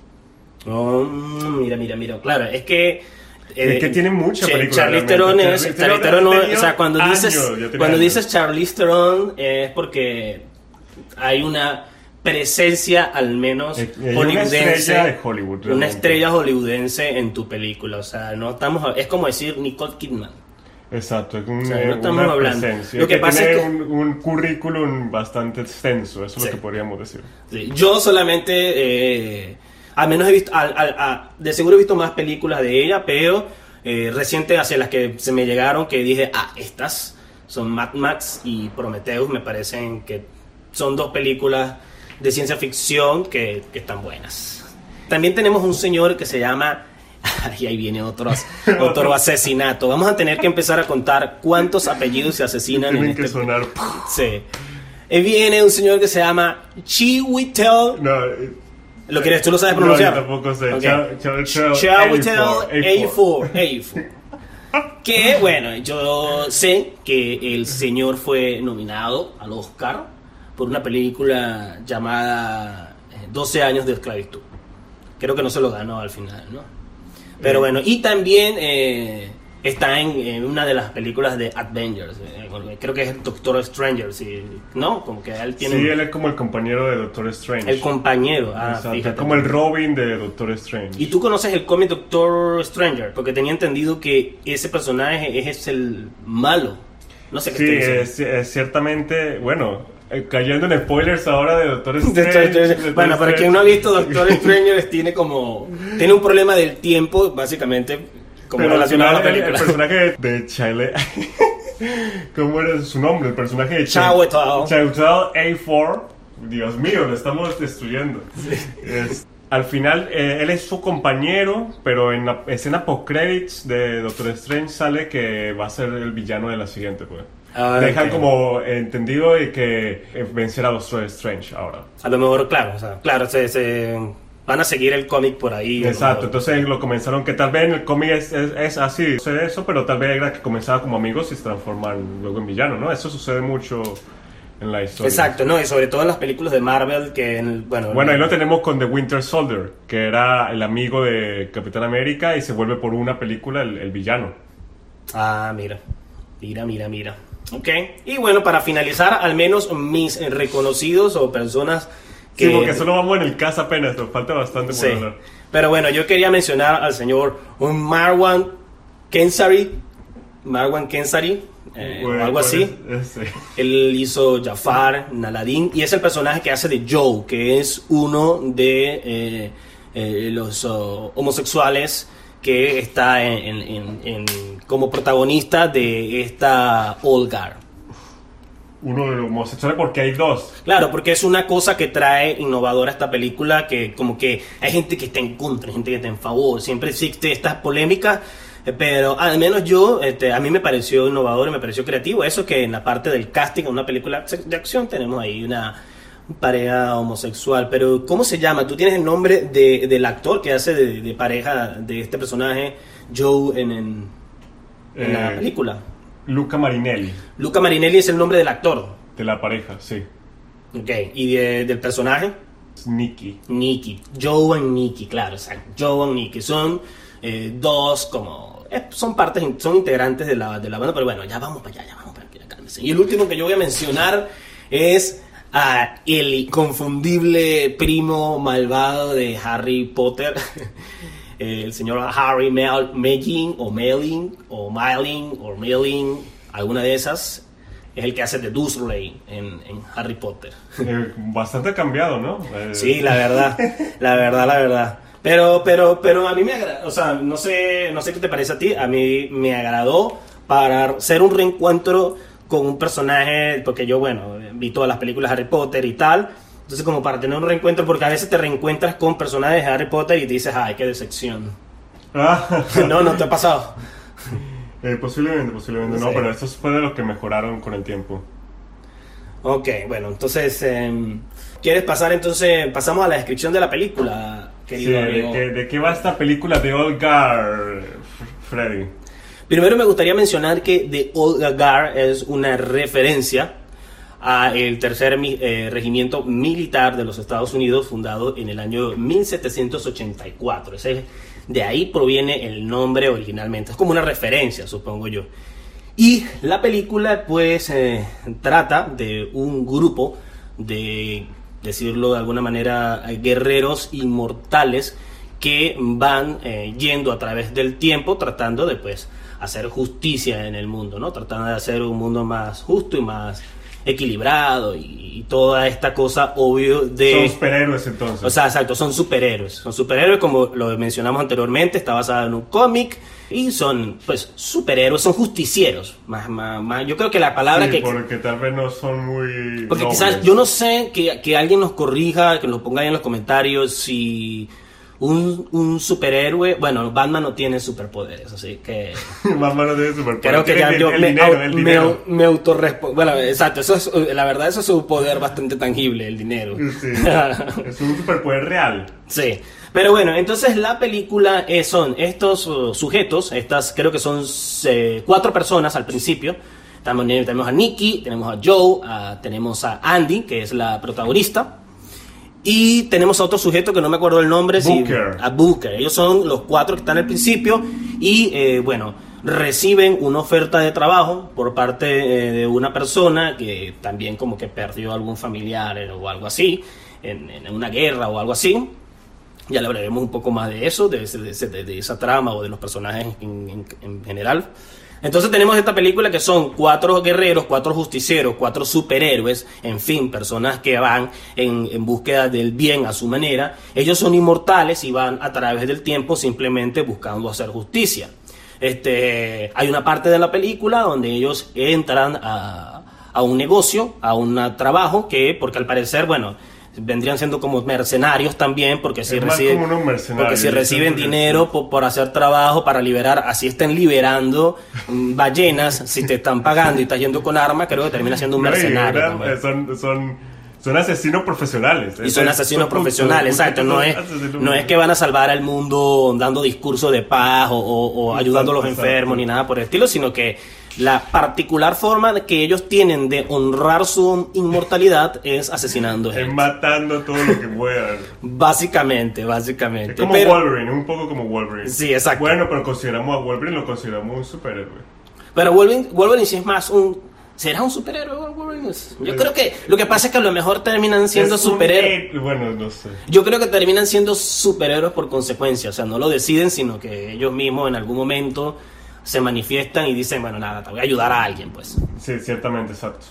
Oh, mira, mira, mira. Claro, es que. Eh, Es que tiene mucha Cha- película, Charlize. Theron es. Theron no- o sea, cuando años, dices. Cuando años. dices Charlize Theron es porque hay una presencia al menos Eh, ella es una hollywoodense estrella de Hollywood, una estrella hollywoodense en tu película o sea no estamos es como decir Nicole Kidman Exacto, es un, O sea, no eh, estamos una hablando. presencia. Lo que que pasa tiene es que- un, un currículum bastante extenso, eso es Sí. lo que podríamos decir. Sí, Yo solamente, eh, al menos he visto, al- al- a- de seguro he visto más películas de ella, pero eh, reciente hacia las que se me llegaron que dije, ah, estas son Mad Max y Prometheus, me parecen que son dos películas de ciencia ficción que, que están buenas. También tenemos un señor que se llama... Y ahí viene otro, otro asesinato. Vamos a tener que empezar a contar cuántos apellidos se asesinan en Tienen que este sonar... Sí. Eh, Viene un señor que se llama Chiwetel. No, ¿Lo quieres? ¿Tú lo sabes No, pronunciar? yo tampoco sé. Ok. Chao- chao- chao- Chiwetel A4, A4. A4. Que bueno, yo sé que el señor fue nominado al Oscar por una película llamada eh, 12 años de esclavitud. Creo que no se lo ganó al final, ¿no? Pero Eh. bueno, y también eh, está en, en una de las películas de Avengers. eh, creo que es Doctor Stranger, sí, ¿no? Como que él tiene Sí, él es como el compañero de Doctor Strange. el compañero. Ah, Exacto, fíjate. como el Robin de Doctor Strange. ¿Y tú conoces el cómic Doctor Stranger? Porque tenía entendido que ese personaje es, es el malo. No sé qué Sí, es, es ciertamente, bueno, eh, cayendo en spoilers ahora de Doctor Strange. Bueno, para Strange. quien no ha visto Doctor Stranger tiene como tiene un problema del tiempo, básicamente como Pero relacionado a la película. El personaje de Chile. ¿Cómo era su nombre? El personaje de Chiwetel. Chiwetel A4. Dios mío, lo estamos destruyendo. Es- al final, eh, él es su compañero, pero en la escena post-credits de Doctor Strange sale que va a ser el villano de la siguiente, pues. Ah, Dejan ok. como entendido que vencerá a Doctor Strange ahora. A lo mejor, claro, o sea, claro, se, se- van a seguir el cómic por ahí. Exacto, entonces lo comenzaron que tal vez en el cómic es, es, es así, sucede eso, pero tal vez era que comenzaba como amigos y se transforman luego en villanos, ¿no? Eso sucede mucho en la historia. Exacto, no, y sobre todo en las películas de Marvel que en el- bueno, Bueno, ahí lo tenemos con The Winter Soldier, que era el amigo de Capitán América y se vuelve por una película el, el villano. Ah, mira. Mira, mira, mira. Ok. Y bueno, para finalizar, al menos mis reconocidos o personas que... Sí, porque solo vamos en el caso apenas, nos falta bastante por Sí. hablar. Pero bueno, yo quería mencionar al señor Marwan Kensari. Marwan Kensari. eh, Bueno, o algo ¿cuál así. es? Él hizo Jafar, Naladín, y es el personaje que hace de Joe, que es uno de eh, eh, los oh, homosexuales que está en, en- en- en- como protagonista de esta Olgar. Uno de los homosexuales porque hay dos. Claro, porque es una cosa que trae innovadora esta película, que como que hay gente que está en contra, hay gente que está en favor, siempre existe estas polémicas, eh, pero al menos yo, este, a mí me pareció innovador y me pareció creativo, eso que en la parte del casting, en una película de acción, tenemos ahí una pareja homosexual, pero ¿cómo se llama? ¿Tú tienes el nombre de, del actor que hace de, de pareja de este personaje, Joe, en, en, en la Eh, película? Luca Marinelli, Luca Marinelli es el nombre del actor, de la pareja, sí. ok, y de- del personaje? Nicky. Nicky, Joe y Nicky, claro, exacto. Joe y Nicky son eh, dos como eh, son partes, son integrantes de la, de la banda, pero bueno, ya vamos para allá, ya vamos para allá. Y el último que yo voy a mencionar es a el inconfundible primo malvado de Harry Potter, el señor Harry Melling o Melling o Miling o Melling, alguna de esas. Es el que hace de Dursley en, en Harry Potter. Eh, bastante cambiado, ¿no? Eh, Sí, la verdad, la verdad, la verdad. Pero, pero, pero a mí me agradó, o sea, no sé, no sé qué te parece a ti, a mí me agradó para ser un reencuentro con un personaje, porque yo, bueno, vi todas las películas de Harry Potter y tal, entonces como para tener un reencuentro, porque a veces te reencuentras con personajes de Harry Potter y te dices, ay, qué decepción. Ah, No, no te ha pasado. eh, posiblemente, posiblemente no, Sí. pero estos fue de los que mejoraron con el tiempo. Ok, bueno, entonces, em, ¿quieres pasar entonces, pasamos a la descripción de la película, Sí, querido qué, de qué va esta película de Olgar, Freddy? Primero me gustaría mencionar que The Old Guard es una referencia a el tercer eh, regimiento militar de los Estados Unidos fundado en el año 1784. Ese- de ahí proviene el nombre originalmente. Es como una referencia, supongo yo. Y la película pues eh, trata de un grupo de, decirlo de alguna manera, guerreros inmortales que van eh, yendo a través del tiempo tratando de pues hacer justicia en el mundo, ¿no? Tratando de hacer un mundo más justo y más equilibrado y, y toda esta cosa obvio de... Son superhéroes entonces. O sea, exacto, son superhéroes. Son superhéroes como lo mencionamos anteriormente, está basado en un cómic y son, pues, superhéroes, son justicieros. Más, más, más- yo creo que la palabra Sí, que... porque tal vez no son muy. Porque nobles. quizás, yo no sé, que, que alguien nos corrija, que nos ponga ahí en los comentarios si un, un superhéroe, bueno, Batman no tiene superpoderes, así que... Batman no tiene superpoderes. Creo que ya yo el me, dinero, au- el me, me autorrespondo. Bueno, exacto, eso es, la verdad, eso es un poder bastante tangible, el dinero. Sí, es un superpoder real. Sí. Pero bueno, entonces la película es- son estos uh, sujetos, estas creo que son eh, cuatro personas al principio. También tenemos a Nikki, tenemos a Joe, a- tenemos a Andy, que es la protagonista. Y tenemos a otro sujeto que no me acuerdo el nombre. si- Booker. a Booker. Ellos son los cuatro que están al principio. Y eh, bueno, reciben una oferta de trabajo por parte eh, de una persona que también como que perdió algún familiar eh, o algo así, en, en una guerra o algo así. Ya le hablaremos un poco más de eso, de, ese- de ese- de- de esa trama o de los personajes en, en- en general. Entonces tenemos esta película que son cuatro guerreros, cuatro justicieros, cuatro superhéroes, en fin, personas que van en, en búsqueda del bien a su manera. Ellos son inmortales y van a través del tiempo simplemente buscando hacer justicia. Este, hay una parte de la película donde ellos entran a, a un negocio, a un trabajo que, porque al parecer, bueno, vendrían siendo como mercenarios también, porque si Es reciben, porque si reciben dinero por, por hacer trabajo para liberar, así estén liberando mm, ballenas, si te están pagando y estás yendo con armas, creo que termina siendo un mercenario. también. son, son, son asesinos profesionales. Y son asesinos profesionales, exacto. No es, no es que van a salvar al mundo dando discursos de paz o, o- o ayudando a los enfermos ni nada por el estilo, sino que la particular forma de que ellos tienen de honrar su inmortalidad es asesinando Es gente. matando todo lo que puedan. Básicamente, básicamente. Es como Pero- Wolverine, un poco como Wolverine. Sí, exacto. Bueno, pero consideramos a Wolverine, lo consideramos un superhéroe. Pero Wolverine, Wolverine sí es más un... ¿Será un superhéroe Wolverine? Yo creo que lo que pasa es que a lo mejor terminan siendo Es superhéroes. héroe- Bueno, no sé. Yo creo que terminan siendo superhéroes por consecuencia, o sea, no lo deciden, sino que ellos mismos en algún momento se manifiestan y dicen, bueno, nada, te voy a ayudar a alguien, pues. Sí, ciertamente, exacto.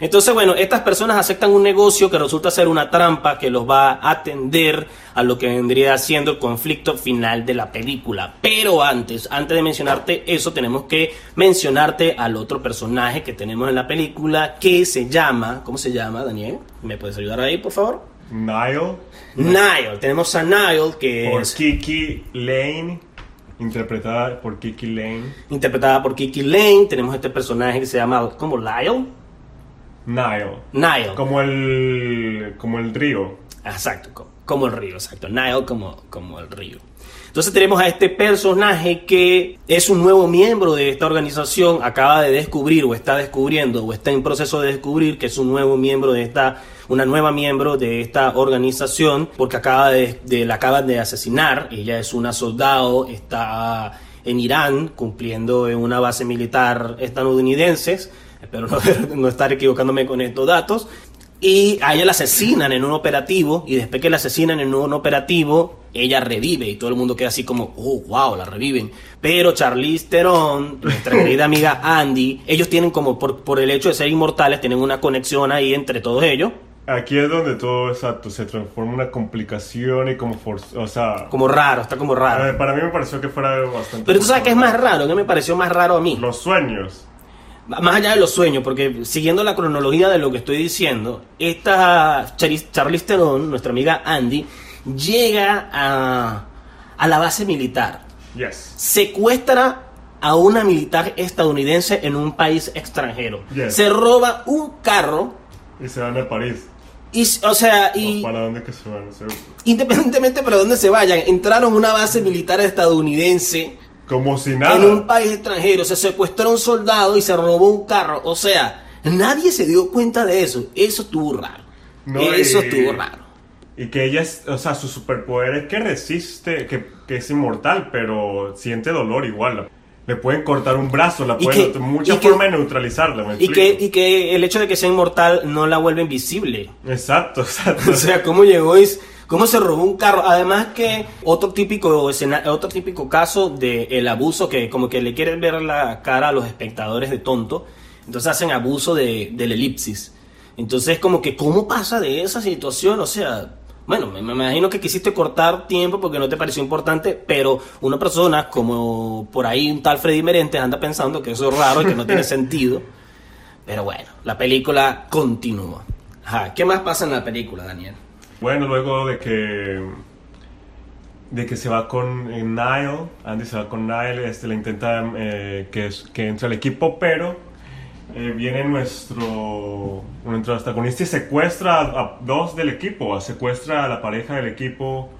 Entonces, bueno, estas personas aceptan un negocio que resulta ser una trampa que los va a atender a lo que vendría siendo el conflicto final de la película. Pero antes, antes de mencionarte eso, tenemos que mencionarte al otro personaje que tenemos en la película que se llama, ¿cómo se llama, Daniel? ¿Me puedes ayudar ahí, por favor? Nile. Nile. Tenemos a Nile que Por es Kiki Lane, interpretada por Kiki Lane. interpretada por Kiki Lane. Tenemos este personaje que se llama, ¿cómo? Lyle. Nile. Nile. Como el, como el río. Exacto, co- como el río, exacto. Nile como, como el río. Entonces tenemos a este personaje que es un nuevo miembro de esta organización, acaba de descubrir o está descubriendo o está en proceso de descubrir que es un nuevo miembro de esta, una nueva miembro de esta organización porque acaba de, de- la acaban de asesinar. Ella es una soldado, está en Irán cumpliendo en una base militar estadounidense. Espero no, no estar equivocándome con estos datos. Y a ella la asesinan en un operativo y después que la asesinan en un operativo, ella revive y todo el mundo queda así como, oh, wow, la reviven. Pero Charlize Theron, nuestra querida amiga Andy, ellos tienen como, por, por el hecho de ser inmortales, tienen una conexión ahí entre todos ellos, Aquí es donde todo exacto se transforma en una complicación y como for- o sea, como raro, está como raro. ver, para mí me pareció que fuera bastante. Pero tú sabes que es más raro, que me pareció más raro a mí. Los sueños. Más allá de los sueños, porque siguiendo la cronología de lo que estoy diciendo, esta Charlize Charlize Theron, nuestra amiga Andy, llega a, a la base militar, Yes. secuestra a una militar estadounidense en un país extranjero, Yes. se roba un carro Y se van a París. Y, o sea, y ¿O ¿Para dónde que se van? Independientemente para dónde se vayan, entraron a una base militar estadounidense Como si nada. en un país extranjero, se secuestró a un soldado y se robó un carro. O sea, nadie se dio cuenta de eso. Eso estuvo raro. No, eso y- estuvo raro. Y que ella es, o sea, su superpoder es que resiste, que, que es inmortal, pero siente dolor igual. Le pueden cortar un brazo, la pueden, que- mucha y que- forma de neutralizarla, ¿me Y que, y que el hecho de que sea inmortal no la vuelve invisible. Exacto, exacto. O sea, cómo llegó y cómo se robó un carro. Además que otro típico escena- otro típico caso de el abuso que como que le quieren ver la cara a los espectadores de tonto. Entonces hacen abuso de, del elipsis. Entonces como que cómo pasa de esa situación, o sea, bueno, me, me imagino que quisiste cortar tiempo porque no te pareció importante, pero una persona como por ahí un tal Freddy Merentes anda pensando que eso es raro y que no tiene sentido. Pero bueno, la película continúa. Ajá, ¿qué más pasa en la película, Daniel? Bueno, luego de que de que se va con eh, Nile, Andy se va con Nile, este le intenta eh, que, es- que entre al equipo, pero eh, viene nuestro, nuestro antagonista y secuestra a, dos del equipo, secuestra a la pareja del equipo,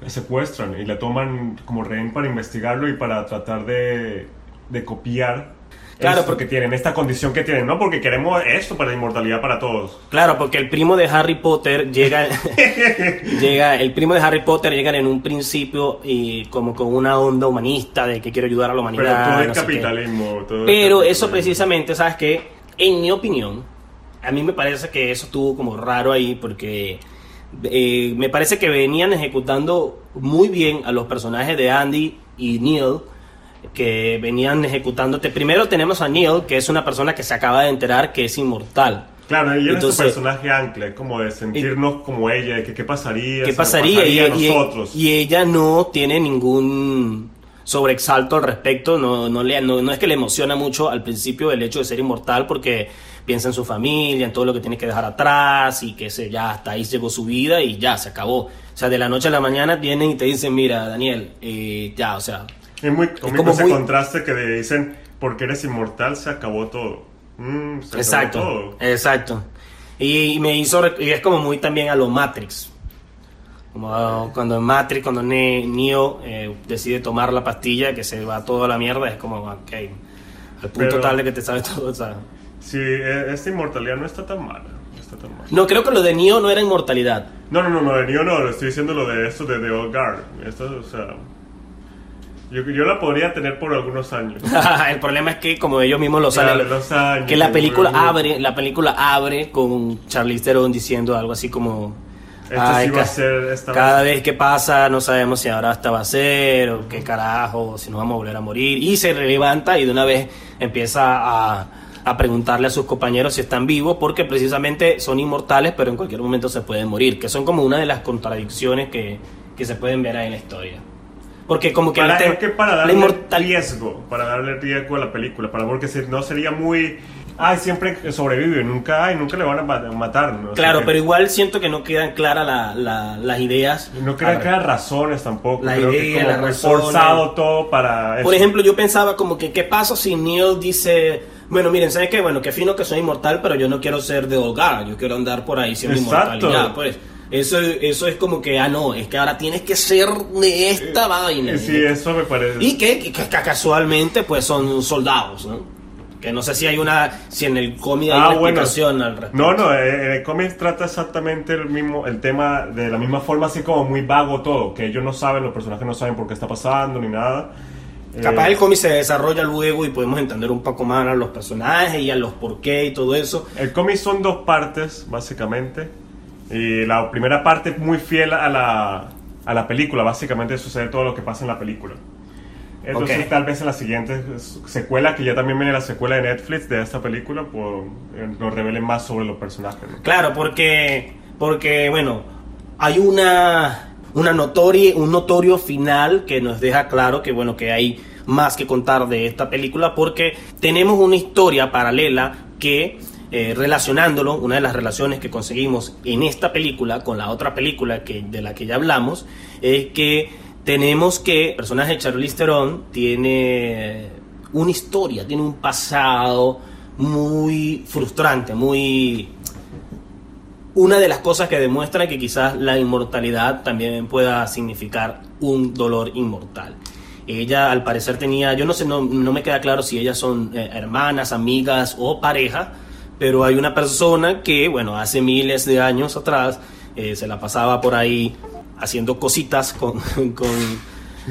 la secuestran y la toman como rehén para investigarlo y para tratar de, de copiar Claro, esto porque- que tienen, esta condición que tienen, ¿no? Porque queremos esto para la inmortalidad para todos. Claro, porque el primo de Harry Potter llega, llega, el primo de Harry Potter llega en un principio y como con una onda humanista de que quiere ayudar a la Pero humanidad. todo es no capitalismo. todo es Pero eso capitalismo. precisamente, ¿sabes qué? En mi opinión, a mí me parece que eso estuvo como raro ahí porque eh, me parece que venían ejecutando muy bien a los personajes de Andy y Neil que venían ejecutándote. Primero tenemos a Neil, que es una persona que se acaba de enterar que es inmortal. Claro, ella es su personaje ancla, como de sentirnos como ella, de que qué pasaría, ¿Qué pasaría? Y, a y- nosotros. y ella no tiene ningún sobreexalto al respecto, no, no, le, no, no es que le emociona mucho al principio el hecho de ser inmortal porque piensa en su familia, en todo lo que tiene que dejar atrás y que se, ya hasta ahí llegó su vida y ya se acabó. O sea, de la noche a la mañana vienen y te dicen, mira, Daniel, eh, ya, o sea, es muy cómico como ese muy- contraste que dicen, porque eres inmortal, se acabó todo. Mm, se exacto, acabó todo. exacto. Y, y me hizo, y es como muy también a lo Matrix. Como cuando en Matrix, cuando Ne- Neo eh, decide tomar la pastilla, que se va toda la mierda, es como, ok, al punto Pero- tal de que te sabes todo. o sea. Sí, e- esta inmortalidad no está tan mala. No, creo que lo de Neo no era inmortalidad. no, no, no, no, de Neo no, lo estoy diciendo lo de esto de The Old Guard. Esto, o sea, yo, yo la podría tener por algunos años. el problema es que, como ellos mismos lo Claro, años, que la película abre, la película abre con Charlize Theron diciendo algo así como Esto "Ay, sí va a ca- ser, esta va a cada vez que pasa no sabemos si ahora esta va a ser o qué carajo, si nos vamos a volver a morir. Y se levanta y de una vez empieza a, a preguntarle a sus compañeros si están vivos, porque precisamente son inmortales, pero en cualquier momento se pueden morir, que son como una de las contradicciones que, que se pueden ver ahí en la historia. Porque como que, para, te- es que para la darle inmortal- riesgo, para darle riesgo a la película, para porque si no sería muy, ay, siempre sobrevive, nunca, ay, nunca le van a ma- matar. ¿no? Claro, que pero igual siento que no quedan claras la- la- las ideas. No quedan claras razones tampoco. La Creo que idea, como las muy razones. forzado todo para Por eso. ejemplo, yo pensaba como que, ¿qué pasa si Neil dice, bueno, miren, ¿sabes qué? Bueno, que fino que soy inmortal, pero yo no quiero ser de Olgar, yo quiero andar por ahí siendo Exacto. inmortal. y ya, pues, eso, eso es como que, ah, no, es que ahora tienes que ser de esta vaina. Eh, Sí, eso me parece. Y que, que- que casualmente, pues, son soldados, ¿no? Que no sé si hay una, si en el cómic hay Ah, una bueno. al respecto. No, no, eh, en el cómic trata exactamente el mismo, el tema de la misma forma, así como muy vago todo, que ellos no saben, los personajes no saben por qué está pasando ni nada. Capaz Eh, el cómic se desarrolla luego y podemos entender un poco más a los personajes y a los por qué y todo eso. El cómic son dos partes, básicamente. Y la primera parte es muy fiel a la, a la película, básicamente sucede todo lo que pasa en la película. Entonces, tal vez en la siguiente secuela, que ya también viene la secuela de Netflix de esta película, pues eh, nos revelen más sobre los personajes. ¿no? Claro, porque, porque bueno, hay una, una notoria, un notorio final que nos deja claro que, bueno, que hay más que contar de esta película porque tenemos una historia paralela que eh, relacionándolo, una de las relaciones que conseguimos en esta película con la otra película que, de la que ya hablamos, es que tenemos que el personaje de Charlize Theron tiene una historia, tiene un pasado muy frustrante, muy una de las cosas que demuestra que quizás la inmortalidad también pueda significar un dolor inmortal. Ella al parecer tenía, yo no sé, no, no me queda claro si ellas son eh, hermanas, amigas o pareja, pero hay una persona que, bueno, hace miles de años atrás eh, se la pasaba por ahí haciendo cositas con, con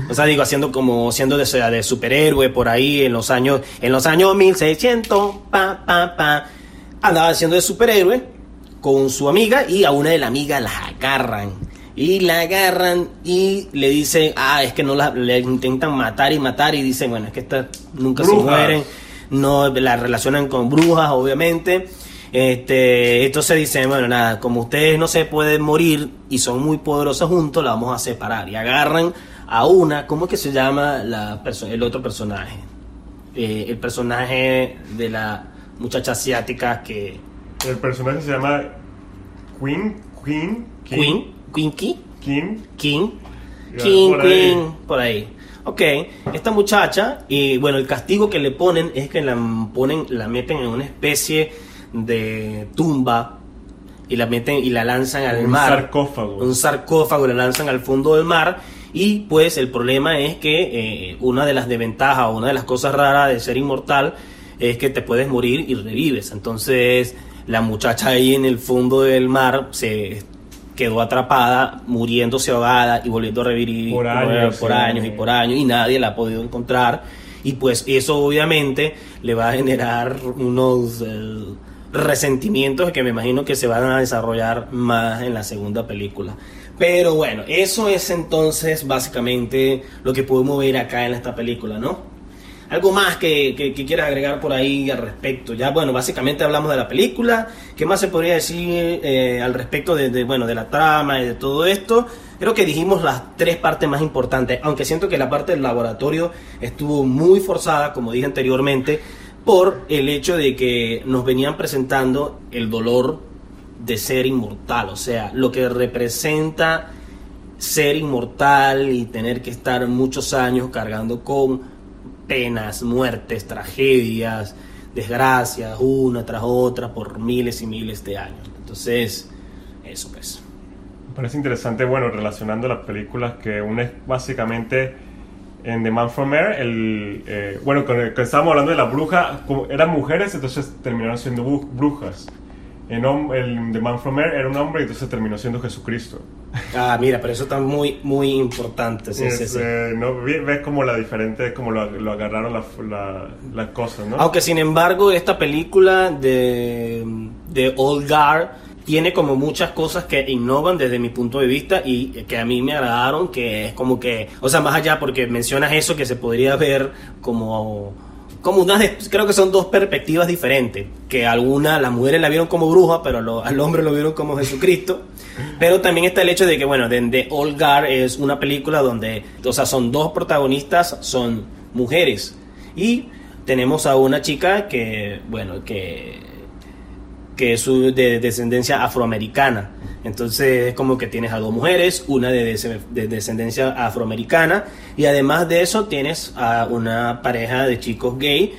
o sea, digo, haciendo como siendo de, de superhéroe por ahí en los años, en los años 1600, pa, pa, pa, andaba haciendo de superhéroe con su amiga y a una de la amiga la agarran. Y la agarran y le dicen, ah, es que no la le intentan matar y matar y dicen, bueno, es que estas nunca se mueren, no la relacionan con brujas, obviamente. Este, entonces dicen, bueno, nada, como ustedes no se pueden morir y son muy poderosos juntos, la vamos a separar. Y agarran a una, ¿cómo es que se llama la el otro personaje? Eh, el personaje de la muchacha asiática que... El personaje se llama Queen, Queen, Queen, Quinky, King. King, Ya, King, por ahí. Queen, por ahí. Ok, esta muchacha, y bueno, el castigo que le ponen es que la ponen, la meten en una especie de tumba y la meten y la lanzan al Un mar. sarcófago. Un sarcófago, la lanzan al fondo del mar. Y pues el problema es que eh, una de las desventajas o una de las cosas raras de ser inmortal es que te puedes morir y revives. Entonces la muchacha ahí en el fondo del mar se quedó atrapada, muriéndose ahogada y volviendo a revivir Por años, por sí. años y por años y nadie la ha podido encontrar. Y pues eso obviamente le va a generar unos eh, resentimientos que me imagino que se van a desarrollar más en la segunda película. Pero bueno, eso es entonces básicamente lo que podemos ver acá en esta película, ¿no? Algo más que, que, quieras agregar por ahí al respecto. Ya, bueno, básicamente hablamos de la película. ¿Qué más se podría decir eh, al respecto de, bueno, de la trama y de todo esto? Creo que dijimos las tres partes más importantes, aunque siento que la parte del laboratorio estuvo muy forzada, como dije anteriormente, por el hecho de que nos venían presentando el dolor de ser inmortal, o sea, lo que representa ser inmortal y tener que estar muchos años cargando con penas, muertes, tragedias, desgracias, una tras otra por miles y miles de años. Entonces, eso pues. Me parece interesante, bueno, relacionando las películas que una es básicamente en The Man from Air, el, eh, bueno, que estábamos hablando de la bruja, como eran mujeres, entonces terminaron siendo bru- brujas. En el The Man from Air era un hombre entonces terminó siendo Jesucristo. Ah, mira, pero eso está muy, muy importante. Sí, sí, Es, sí. eh, ¿no? Ve- Ves como la diferente, como lo, lo agarraron la- la- las cosas, ¿no? Aunque sin embargo esta película de, de Old Guard tiene como muchas cosas que innovan desde mi punto de vista y que a mí me agradaron, que es como que, o sea, más allá porque mencionas eso que se podría ver como como unas, de- creo que son dos perspectivas diferentes, que algunas, las mujeres la vieron como bruja, pero al hombre lo vieron como Jesucristo. Pero también está el hecho de que, bueno, de, de Old Guard es una película donde, o sea, son dos protagonistas, son mujeres. Y tenemos a una chica que, bueno, que que es de descendencia afroamericana. Entonces es como que tienes a dos mujeres, una de descendencia afroamericana y además de eso tienes a una pareja de chicos gay.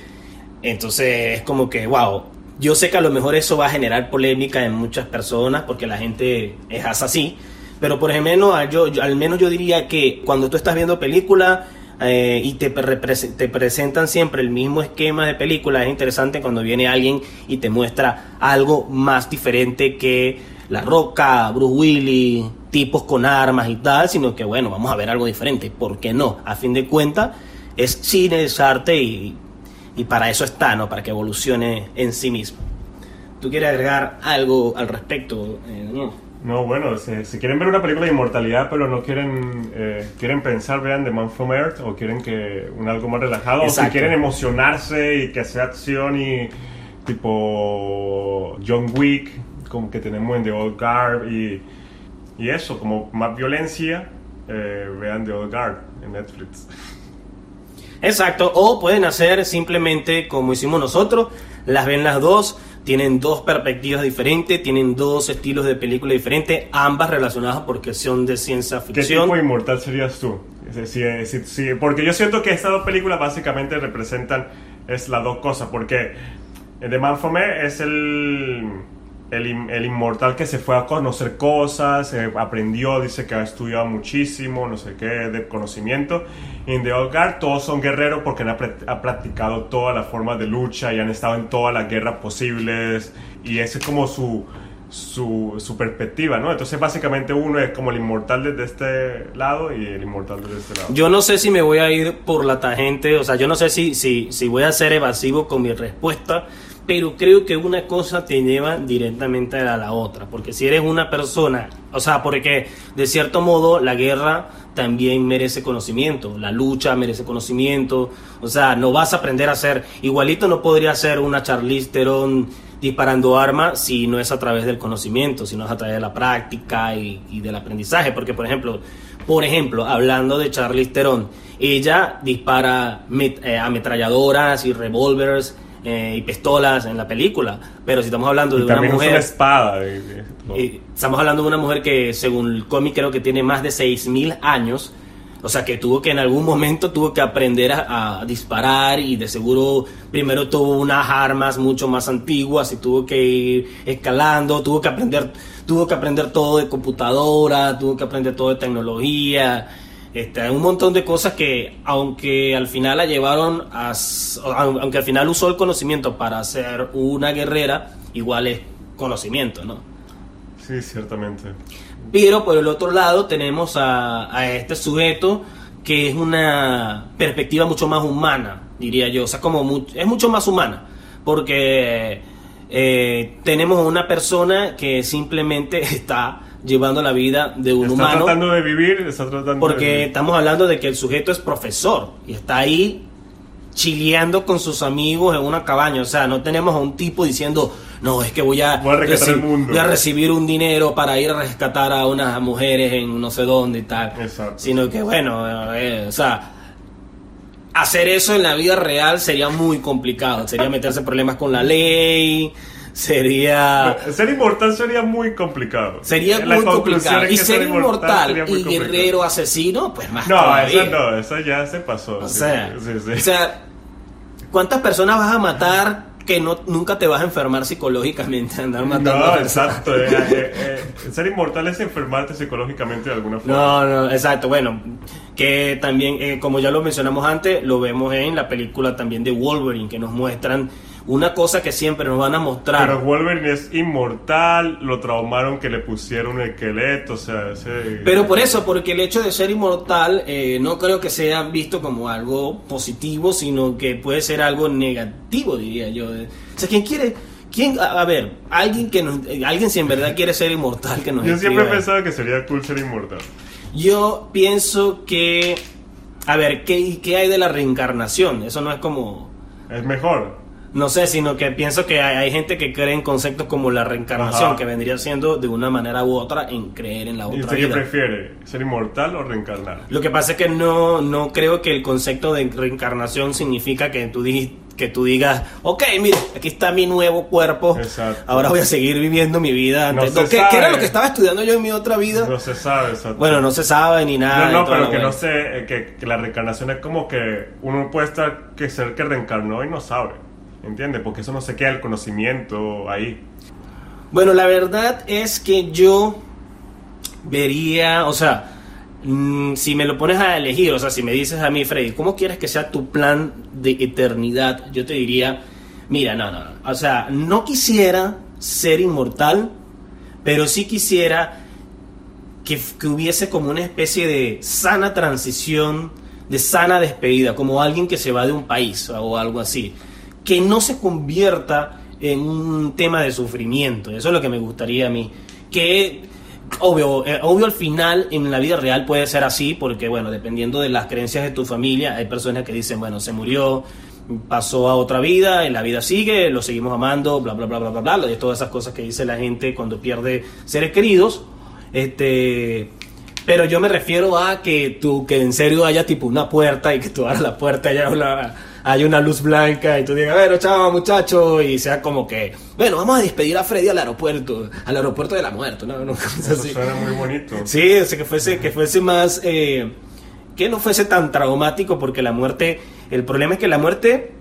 Entonces es como que, wow, yo sé que a lo mejor eso va a generar polémica en muchas personas porque la gente es así. Pero por ejemplo, yo, yo- al menos yo diría que cuando tú estás viendo película eh, y te, te presentan siempre el mismo esquema de película, es interesante cuando viene alguien y te muestra algo más diferente que La Roca, Bruce Willis, tipos con armas y tal, sino que bueno, vamos a ver algo diferente. ¿Por qué no? A fin de cuentas, es cine, es arte y, y para eso está, ¿no? Para que evolucione en sí mismo. ¿Tú quieres agregar algo al respecto? Eh, no. No, bueno, si, si quieren ver una película de inmortalidad, pero no quieren eh, quieren pensar, vean The Man from Earth, o quieren que un algo más relajado, o si quieren emocionarse y que sea acción y tipo John Wick, como que tenemos en The Old Guard, y, y eso, como más violencia, eh, vean The Old Guard en Netflix. Exacto, o pueden hacer simplemente como hicimos nosotros, las ven las dos, tienen dos perspectivas diferentes, tienen dos estilos de película diferentes, ambas relacionadas porque son de ciencia ¿Qué ficción. tipo de inmortal serías tú? Si- porque yo siento que estas dos películas básicamente representan es las dos cosas. Porque The Man from Earth es el, el, el inmortal que se fue a conocer cosas, eh, aprendió, dice que ha estudiado muchísimo, no sé qué, de conocimiento. En The Guard todos son guerreros porque han, han practicado todas las formas de lucha y han estado en todas las guerras posibles. Y ese es como su su, su perspectiva, ¿no? Entonces básicamente uno es como el inmortal desde este lado y el inmortal desde este lado. Yo no sé si me voy a ir por la tangente, o sea, yo no sé si, si, si voy a ser evasivo con mi respuesta, pero creo que una cosa te lleva directamente a la otra, porque si eres una persona, o sea, porque de cierto modo la guerra también merece conocimiento, la lucha merece conocimiento, o sea, no vas a aprender a hacer, igualito no podría ser una Charlize Theron disparando armas si no es a través del conocimiento, si no es a través de la práctica y, del aprendizaje, porque por ejemplo, por ejemplo, hablando de Charlize Theron, ella dispara eh, ametralladoras y revólveres eh, y pistolas en la película, pero si estamos hablando de Y una mujer... una espada. y- y- no. Estamos hablando de una mujer que, según el cómic, creo que tiene más de 6.000 años. O sea, que tuvo que en algún momento tuvo que aprender a, a disparar y de seguro primero tuvo unas armas mucho más antiguas y tuvo que ir escalando, tuvo que aprender, tuvo que aprender todo de computadora, tuvo que aprender todo de tecnología, este, un montón de cosas que aunque al final la llevaron a, aunque al final usó el conocimiento para ser una guerrera, igual es conocimiento, ¿no? Sí, ciertamente. Pero por el otro lado tenemos a, a este sujeto que es una perspectiva mucho más humana, diría yo. O sea, como mu- es mucho más humana. Porque eh, tenemos una persona que simplemente está llevando la vida de un Está humano. tratando de vivir, está tratando de Porque vivir. estamos hablando de que el sujeto es profesor y está ahí chileando con sus amigos en una cabaña. O sea, no tenemos a un tipo diciendo, no, es que voy a, Voy a rescatar el mundo". voy a recibir un dinero para ir a rescatar a unas mujeres en no sé dónde y tal. Exacto. Sino que, bueno, eh, o sea, hacer eso en la vida real sería muy complicado. Sería meterse en problemas con la ley, sería... Ser inmortal sería muy complicado. Sería La muy complicado. Y ser inmortal y guerrero asesino, pues más No, todavía. eso no, eso ya se pasó. O sí, sea, sí, sí. o sea, ¿cuántas personas vas a matar que no, nunca te vas a enfermar psicológicamente? Andar matando no, a exacto. eh, eh, eh, ser inmortal es enfermarte psicológicamente de alguna forma. No, no, exacto. Bueno, que también, eh, como ya lo mencionamos antes, lo vemos en la película también de Wolverine, que nos muestran una cosa que siempre nos van a mostrar. Pero Wolverine es inmortal, lo traumaron que le pusieron un esqueleto, o sea, ese... Pero por eso, porque el hecho de ser inmortal eh, no creo que sea visto como algo positivo, sino que puede ser algo negativo, diría yo. O sea, ¿quién quiere? ¿Quién, a, a ver, alguien que nos, alguien si en verdad quiere ser inmortal, que nos Yo siempre he pensado que sería cool ser inmortal. Yo pienso que, a ver, ¿qué, ¿qué hay de la reencarnación? Eso no es como, Es mejor. No sé, sino que pienso que hay, hay gente que cree en conceptos como la reencarnación, Ajá. que vendría siendo de una manera u otra en creer en la ¿Y otra usted qué prefiere? ¿Ser inmortal o reencarnar? Lo que pasa es que no, no creo que el concepto de reencarnación significa que tú, di- que tú digas, ok, mire, aquí está mi nuevo cuerpo, Exacto. ahora voy a seguir viviendo mi vida. No antes". se ¿Qué, qué era lo que estaba estudiando yo en mi otra vida? No se sabe. exacto. Bueno, no se sabe ni nada. No, y no, pero que no sé, eh, que, que la reencarnación es como que uno puede estar que ser que reencarnó y no sabe. ¿Entiendes? Porque eso no se queda el conocimiento ahí. Bueno, la verdad es que yo vería, o sea, mm, si me lo pones a elegir, o sea, si me dices a mí, Freddy, ¿cómo quieres que sea tu plan de eternidad? Yo te diría, mira, no, no, no. O sea, no quisiera ser inmortal, pero sí quisiera que, que hubiese como una especie de sana transición, de sana despedida, como alguien que se va de un país o algo así. Que no se convierta en un tema de sufrimiento. Eso es lo que me gustaría a mí. Que, obvio, eh, obvio al final en la vida real puede ser así, porque bueno, dependiendo de las creencias de tu familia, hay personas que dicen, bueno, se murió, pasó a otra vida, en la vida sigue, lo seguimos amando, bla, bla, bla, bla, bla, bla, de todas esas cosas que dice la gente cuando pierde seres queridos. Este, pero yo me refiero a que tú, que en serio haya tipo una puerta y que tú abras la puerta y haya una, haya una luz blanca y tú digas, bueno, chao muchacho, y sea como que, bueno, vamos a despedir a Freddy al aeropuerto, al aeropuerto de la muerte, ¿no? no cosas Eso así. suena muy bonito. Sí, o sea, que fuese, que fuese más, eh, que no fuese tan traumático, porque la muerte, el problema es que la muerte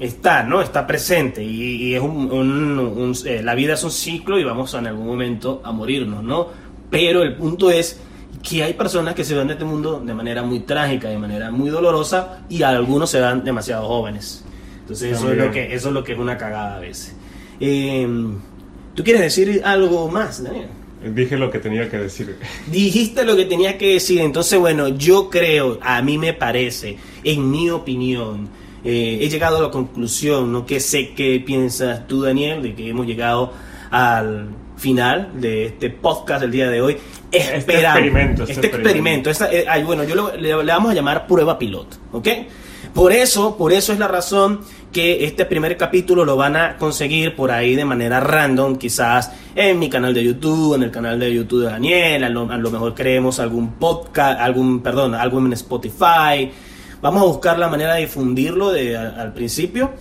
está, ¿no? Está presente y, y es un, un- un- eh, la vida es un ciclo y vamos en algún momento a morirnos, ¿no? Pero el punto es que hay personas que se van de este mundo de manera muy trágica, de manera muy dolorosa y algunos se van demasiado jóvenes. Entonces eso es, lo que, eso es lo que es una cagada a veces. Eh, ¿Tú quieres decir algo más, Daniel? Dije lo que tenía que decir. Dijiste lo que tenía que decir, entonces bueno, yo creo, a mí me parece, en mi opinión, eh, he llegado a la conclusión, no que sé qué piensas tú, Daniel, de que hemos llegado al final de este podcast del día de hoy. Esperamos, experimento, este, este experimento, esta- eh, ay, bueno, yo lo- le, le vamos a llamar prueba piloto, ¿ok? Por eso, por eso es la razón que este primer capítulo lo van a conseguir por ahí de manera random, quizás en mi canal de YouTube, en el canal de YouTube de Daniel, a lo, a lo mejor creemos algún podcast, algún, perdón, algo en Spotify. Vamos a buscar la manera de difundirlo de, a- al principio.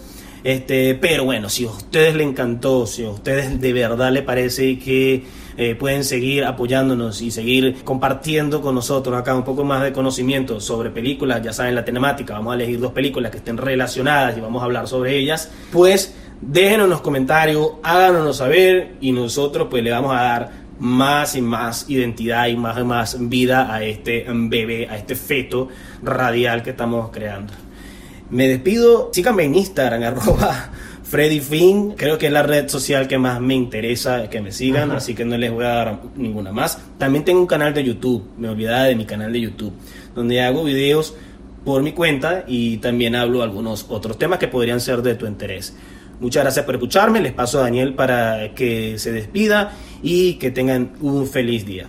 Este, pero bueno, si a ustedes les encantó, si a ustedes de verdad les parece que eh, pueden seguir apoyándonos y seguir compartiendo con nosotros acá un poco más de conocimiento sobre películas, ya saben la temática, vamos a elegir dos películas que estén relacionadas y vamos a hablar sobre ellas, pues déjenos en los comentarios, háganos saber y nosotros pues le vamos a dar más y más identidad y más y más vida a este bebé, a este feto radial que estamos creando. Me despido, síganme en Instagram, arroba Freddy Finn, creo que es la red social que más me interesa que me sigan, así que no les voy a dar ninguna más. También tengo un canal de YouTube, me olvidaba de mi canal de YouTube, donde hago videos por mi cuenta y también hablo algunos otros temas que podrían ser de tu interés. Muchas gracias por escucharme, les paso a Daniel para que se despida y que tengan un feliz día.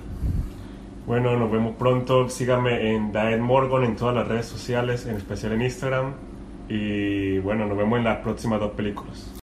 Bueno, nos vemos pronto. Síganme en Daed Morgan en todas las redes sociales, en especial en Instagram. Y bueno, nos vemos en las próximas dos películas.